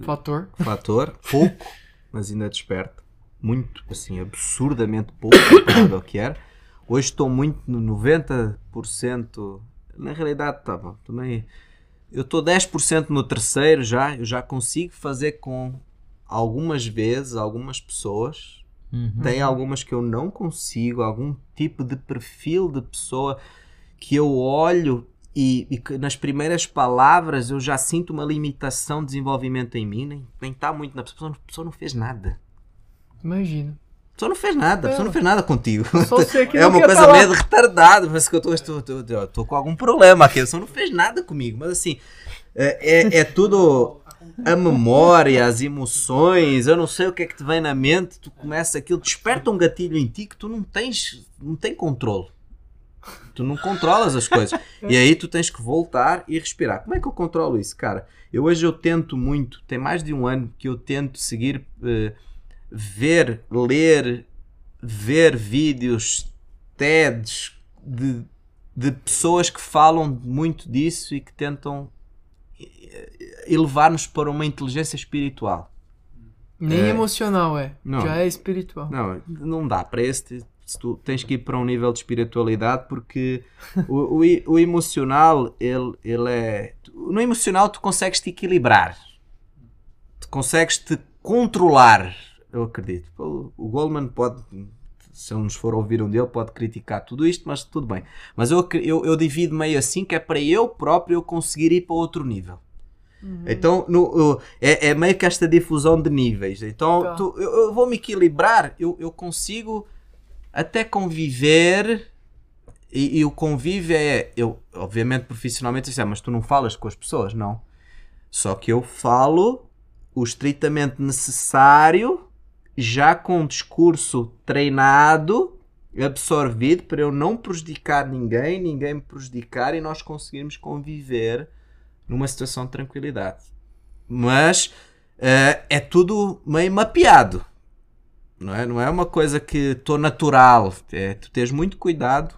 Fator. fator, pouco, mas ainda desperta. Muito, assim, absurdamente pouco comparado ao que era. Hoje estou muito no 90%. Na realidade, tá bom, também. Eu estou 10% no terceiro já. Eu já consigo fazer com algumas vezes, algumas pessoas. Uhum. Tem algumas que eu não consigo, algum tipo de perfil de pessoa que eu olho e, e que nas primeiras palavras eu já sinto uma limitação de desenvolvimento em mim, nem, nem está muito na pessoa, a pessoa não fez nada. Imagina. A pessoa não fez nada, a pessoa não fez nada contigo. É uma coisa falar. meio retardada, parece que eu tô- estou estou- estou- estou com algum problema aqui. A pessoa não fez nada comigo, mas assim, é, é, é tudo a memória, as emoções, eu não sei o que é que te vem na mente, tu começa aquilo, desperta um gatilho em ti que tu não tens, não tem controle. Tu não controlas as coisas. E aí tu tens que voltar e respirar. Como é que eu controlo isso, cara? Eu hoje eu tento muito, tem mais de um ano que eu tento seguir, eh, ver, ler, ver vídeos, TEDs de, de pessoas que falam muito disso e que tentam elevar-nos para uma inteligência espiritual. Nem É. emocional é. Não. Já é espiritual. Não, não dá para esse. se tu tens que ir para um nível de espiritualidade porque o, o, o emocional, ele, ele é. No emocional tu consegues te equilibrar, tu consegues te controlar. Eu acredito. O, o Goldman pode, se ele nos for ouvir um dele, pode criticar tudo isto, mas tudo bem. Mas eu, eu, eu divido meio assim que é para eu próprio eu conseguir ir para outro nível. Então no- é, é meio que esta difusão de níveis. Então Tá. tu- eu, eu vou me equilibrar, eu, eu consigo até conviver. E, e o convívio é, eu, obviamente profissionalmente, assim, "Ah, mas tu não falas com as pessoas, não. Só que eu falo o estritamente necessário, já com um discurso treinado, absorvido, para eu não prejudicar ninguém, ninguém me prejudicar e nós conseguirmos conviver numa situação de tranquilidade. Mas eh, é tudo meio mapeado. Não é, não é uma coisa que estou natural. É, tu tens muito cuidado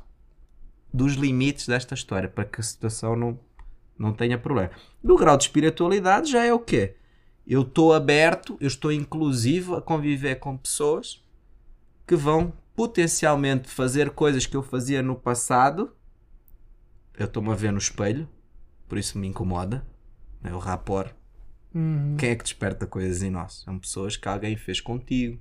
dos limites desta história para que a situação não, não tenha problema. No grau de espiritualidade já é o quê? Eu estou aberto, eu estou inclusivo a conviver com pessoas que vão potencialmente fazer coisas que eu fazia no passado. Eu estou-me a ver no espelho, por isso me incomoda. É o rapor. Uhum. Quem é que desperta coisas em nós? São pessoas que alguém fez contigo,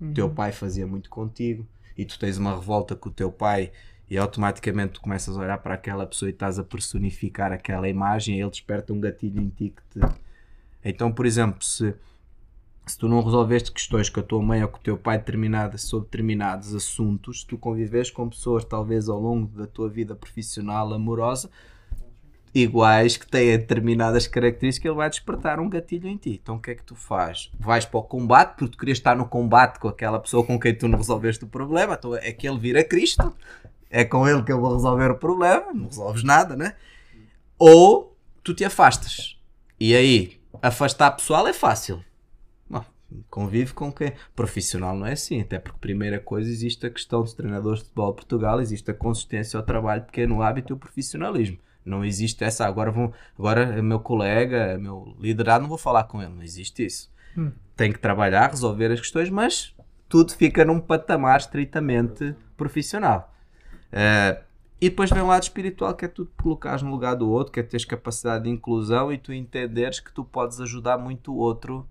o teu pai fazia muito contigo, e tu tens uma revolta com o teu pai e automaticamente tu começas a olhar para aquela pessoa e estás a personificar aquela imagem e ele desperta um gatilho em ti que te... Então, por exemplo, se, se tu não resolveste questões com a tua mãe ou com o teu pai determinadas, sobre determinados assuntos, se tu convives com pessoas talvez ao longo da tua vida profissional, amorosa, iguais que têm determinadas características, ele vai despertar um gatilho em ti. Então o que é que tu fazes? Vais para o combate, porque tu querias estar no combate com aquela pessoa com quem tu não resolveste o problema, então é que ele vira Cristo, é com ele que eu vou resolver o problema, não resolves nada, né? Ou tu te afastas. E aí, afastar pessoal é fácil. Bom, Convive com quem? Profissional não é assim, até porque primeira coisa existe a questão dos treinadores de futebol de Portugal, existe a consistência ao trabalho pequeno hábito e o profissionalismo. Não existe essa, agora vão, agora é meu colega, é meu liderado, não vou falar com ele, não existe isso. Hum. Tem que trabalhar, resolver as questões, mas tudo fica num patamar estritamente profissional. Eh, e depois vem o lado espiritual, que é tu te colocares no lugar do outro, que é teres capacidade de inclusão e tu entenderes que tu podes ajudar muito o outro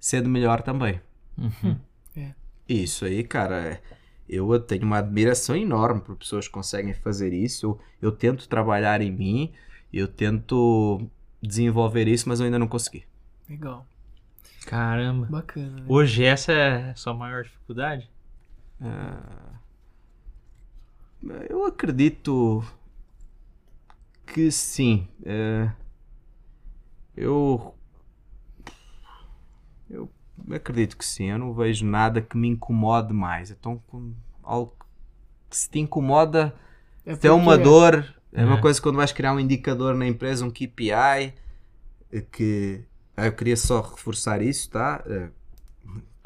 sendo melhor também. Uhum. E Isso aí, cara, é- eu tenho uma admiração enorme por pessoas que conseguem fazer isso. Eu, eu tento trabalhar em mim, eu tento desenvolver isso, mas eu ainda não consegui. Legal. Caramba. Bacana. né? Hoje essa é a sua maior dificuldade? Eu acredito que sim. É, eu. Eu acredito que sim. Eu não vejo nada que me incomode mais. Então, algo que se te incomoda, É se é uma dor. É uma É. coisa quando vais criar um indicador na empresa, um KPI, que ah, eu queria só reforçar isso, tá?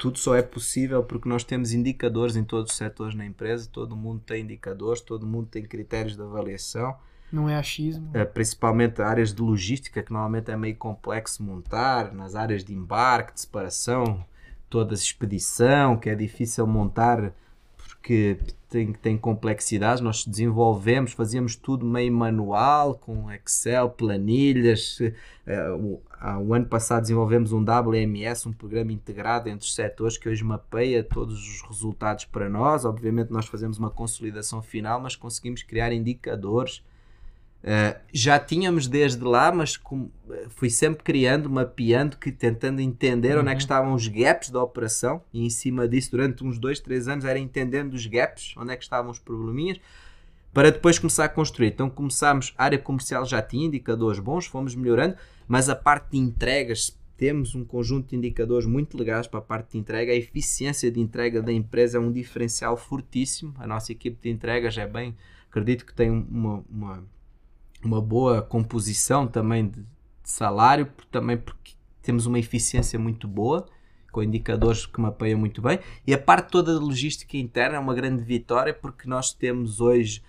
Tudo só é possível porque nós temos indicadores em todos os setores na empresa, todo mundo tem indicadores, todo mundo tem critérios de avaliação, Não é achismo. eh, principalmente áreas de logística, que normalmente é meio complexo montar, nas áreas de embarque, de separação, toda a expedição, que é difícil montar porque tem, tem complexidades. Nós desenvolvemos, fazíamos tudo meio manual, com Excel, planilhas. O- há um ano passado desenvolvemos um WMS, um programa integrado entre os setores que hoje mapeia todos os resultados para nós. Obviamente nós fazemos uma consolidação final, mas conseguimos criar indicadores Uh, já tínhamos desde lá, mas com- uh, fui sempre criando, mapeando, que, tentando entender onde é que estavam os gaps da operação e em cima disso, durante uns dois, três anos, era entendendo os gaps, onde é que estavam os probleminhas, para depois começar a construir. Então começámos, a área comercial já tinha indicadores bons, fomos melhorando, mas a parte de entregas, temos um conjunto de indicadores muito legais para a parte de entrega. A eficiência de entrega da empresa é um diferencial fortíssimo. A nossa equipe de entregas é bem, acredito que tem uma, uma uma boa composição também de, de salário, também porque temos uma eficiência muito boa, com indicadores que mapeiam muito bem, e a parte toda da logística interna é uma grande vitória, porque nós temos hoje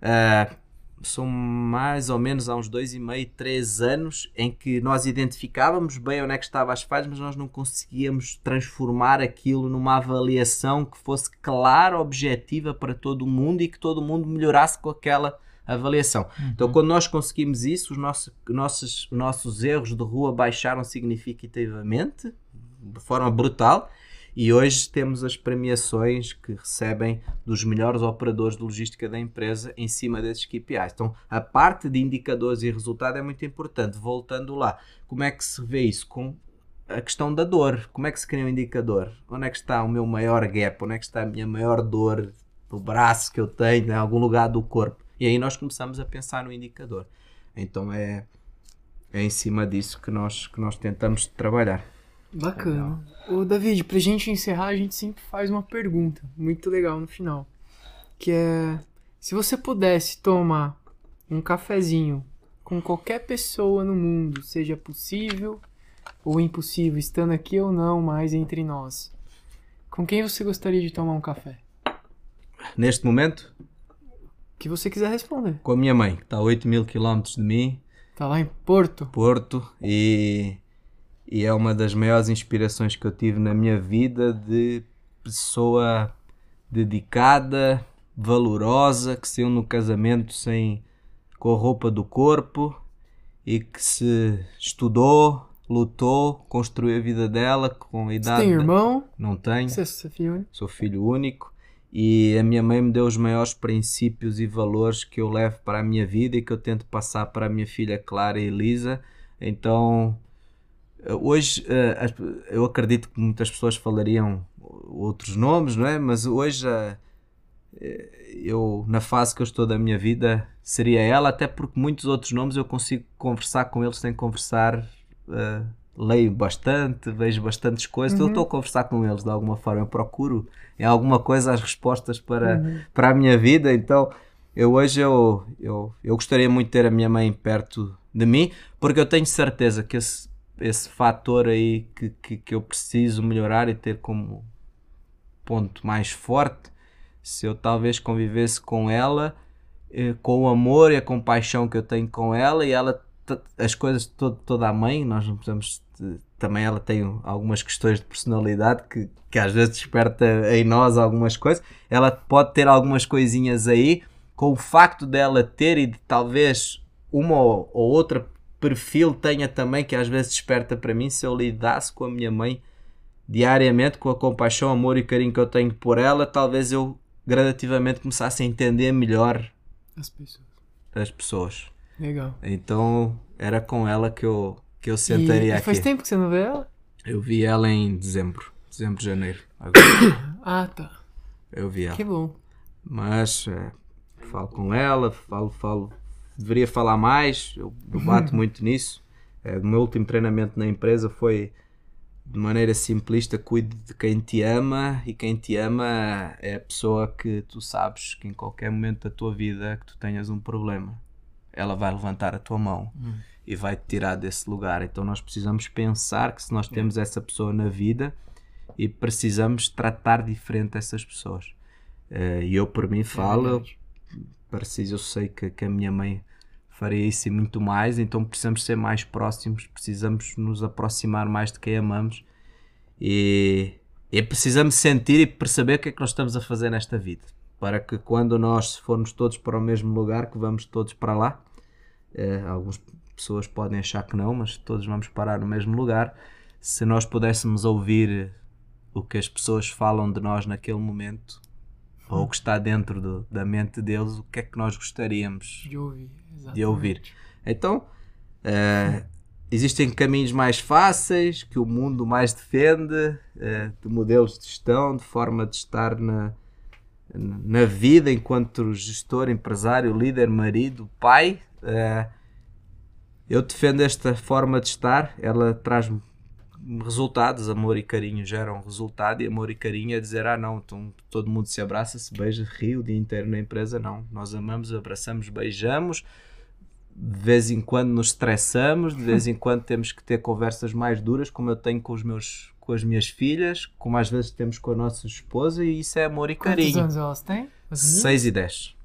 ah, são mais ou menos há uns dois e meio, três anos em que nós identificávamos bem onde é que estavam as falhas, mas nós não conseguíamos transformar aquilo numa avaliação que fosse clara, objetiva para todo mundo e que todo mundo melhorasse com aquela avaliação. Então, quando nós conseguimos isso, os nossos, nossos, nossos erros de rua baixaram significativamente, de forma brutal, e hoje temos as premiações que recebem dos melhores operadores de logística da empresa em cima desses KPIs. Então, a parte de indicadores e resultado é muito importante. Voltando lá, como é que se vê isso? Com a questão da dor. Como é que se cria um indicador? Onde é que está o meu maior gap? Onde é que está a minha maior dor do braço que eu tenho, em algum lugar do corpo? E aí nós começamos a pensar no indicador. Então é, é em cima disso que nós, que nós tentamos trabalhar. Bacana. Ô, David, pra gente encerrar, a gente sempre faz uma pergunta muito legal no final. Que é: se você pudesse tomar um cafezinho com qualquer pessoa no mundo, seja possível ou impossível, estando aqui ou não mais entre nós, com quem você gostaria de tomar um café? Neste momento, Que você quiser responder. com a minha mãe, que está a 8 mil quilómetros de mim, Tá lá em Porto? Porto, e, e é uma das maiores inspirações que eu tive na minha vida de pessoa dedicada, valorosa, que saiu no casamento sem com a roupa do corpo e que se estudou, lutou, construiu a vida dela com a Você idade. tem irmão? Não tenho. Você é filho? sou filho único e a minha mãe me deu os maiores princípios e valores que eu levo para a minha vida e que eu tento passar para a minha filha Clara e Elisa. Então, hoje eh, eu acredito que muitas pessoas falariam outros nomes, não é? Mas hoje eh, eu na fase que eu estou da minha vida seria ela, até porque muitos outros nomes eu consigo conversar com eles sem conversar. eh, leio bastante, vejo bastantes coisas, eu estou a conversar com eles de alguma forma, eu procuro em alguma coisa as respostas para, para a minha vida, então eu hoje eu, eu, eu gostaria muito de ter a minha mãe perto de mim, porque eu tenho certeza que esse, esse fator aí que, que, que eu preciso melhorar e ter como ponto mais forte, se eu talvez convivesse com ela, eh, com o amor e a compaixão que eu tenho com ela e ela as coisas de todo, toda a mãe, nós não podemos eh, também ela tem algumas questões de personalidade que, que às vezes desperta em nós algumas coisas. Ela pode ter algumas coisinhas aí, com o facto dela ter e de talvez uma ou ou outra perfil tenha também que às vezes desperta para mim se eu lidasse com a minha mãe diariamente com a compaixão, amor e carinho que eu tenho por ela, talvez eu gradativamente começasse a entender melhor As pessoas. as pessoas. Legal. Então era com ela que eu, que eu sentaria E, aqui. faz tempo que você não vê ela? Eu vi ela em dezembro, dezembro, janeiro. Ah, tá. eu vi ela. Que bom. Mas é, falo com ela, falo, falo. Deveria falar mais, eu, eu bato muito nisso. É, o meu último treinamento na empresa foi de maneira simplista, cuide de quem te ama e quem te ama é a pessoa que tu sabes que em qualquer momento da tua vida que tu tenhas um problema, ela vai levantar a tua mão e vai te tirar desse lugar. Então nós precisamos pensar que se nós temos essa pessoa na vida e precisamos tratar diferente essas pessoas. Eh, E eu por mim falo, eu verdade. preciso, eu sei que, que a minha mãe faria isso e muito mais, então precisamos ser mais próximos, precisamos nos aproximar mais de quem amamos e, e precisamos sentir e perceber o que é que nós estamos a fazer nesta vida, para que quando nós formos todos para o mesmo lugar, que vamos todos para lá, eh, algumas pessoas podem achar que não, mas todos vamos parar no mesmo lugar, se nós pudéssemos ouvir o que as pessoas falam de nós naquele momento, ou o que está dentro do- da mente deles, o que é que nós gostaríamos De ouvir. De ouvir. Então, eh, existem caminhos mais fáceis que o mundo mais defende, eh, de modelos de gestão, de forma de estar na, na vida enquanto gestor, empresário, líder, marido, pai. Eh, eu defendo esta forma de estar, ela traz-me resultados, amor e carinho geram resultado. E amor e carinho é dizer, ah não, então todo mundo se abraça, se beija, ri o dia inteiro na empresa, não, nós amamos, abraçamos, beijamos, de vez em quando nos estressamos, de vez em quando temos que ter conversas mais duras, como eu tenho com os meus com as minhas filhas, como às vezes temos com a nossa esposa. E isso é amor e Quantos carinho. anos elas têm? As meninas? 6 e 10.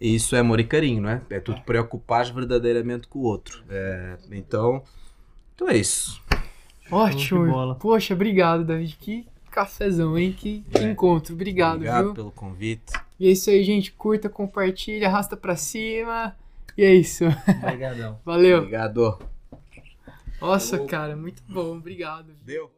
E isso é amor e carinho, não é? É tu te preocupares verdadeiramente com o outro. É, então, então é isso. Ótimo. Poxa, obrigado, David. Que cafezão, hein? Que, que encontro. Obrigado, Obrigado viu? pelo convite. E é isso aí, gente. Curta, compartilha, arrasta pra cima. E é isso. Obrigadão. Valeu. Obrigado. Nossa, cara, muito bom. Obrigado. Deu.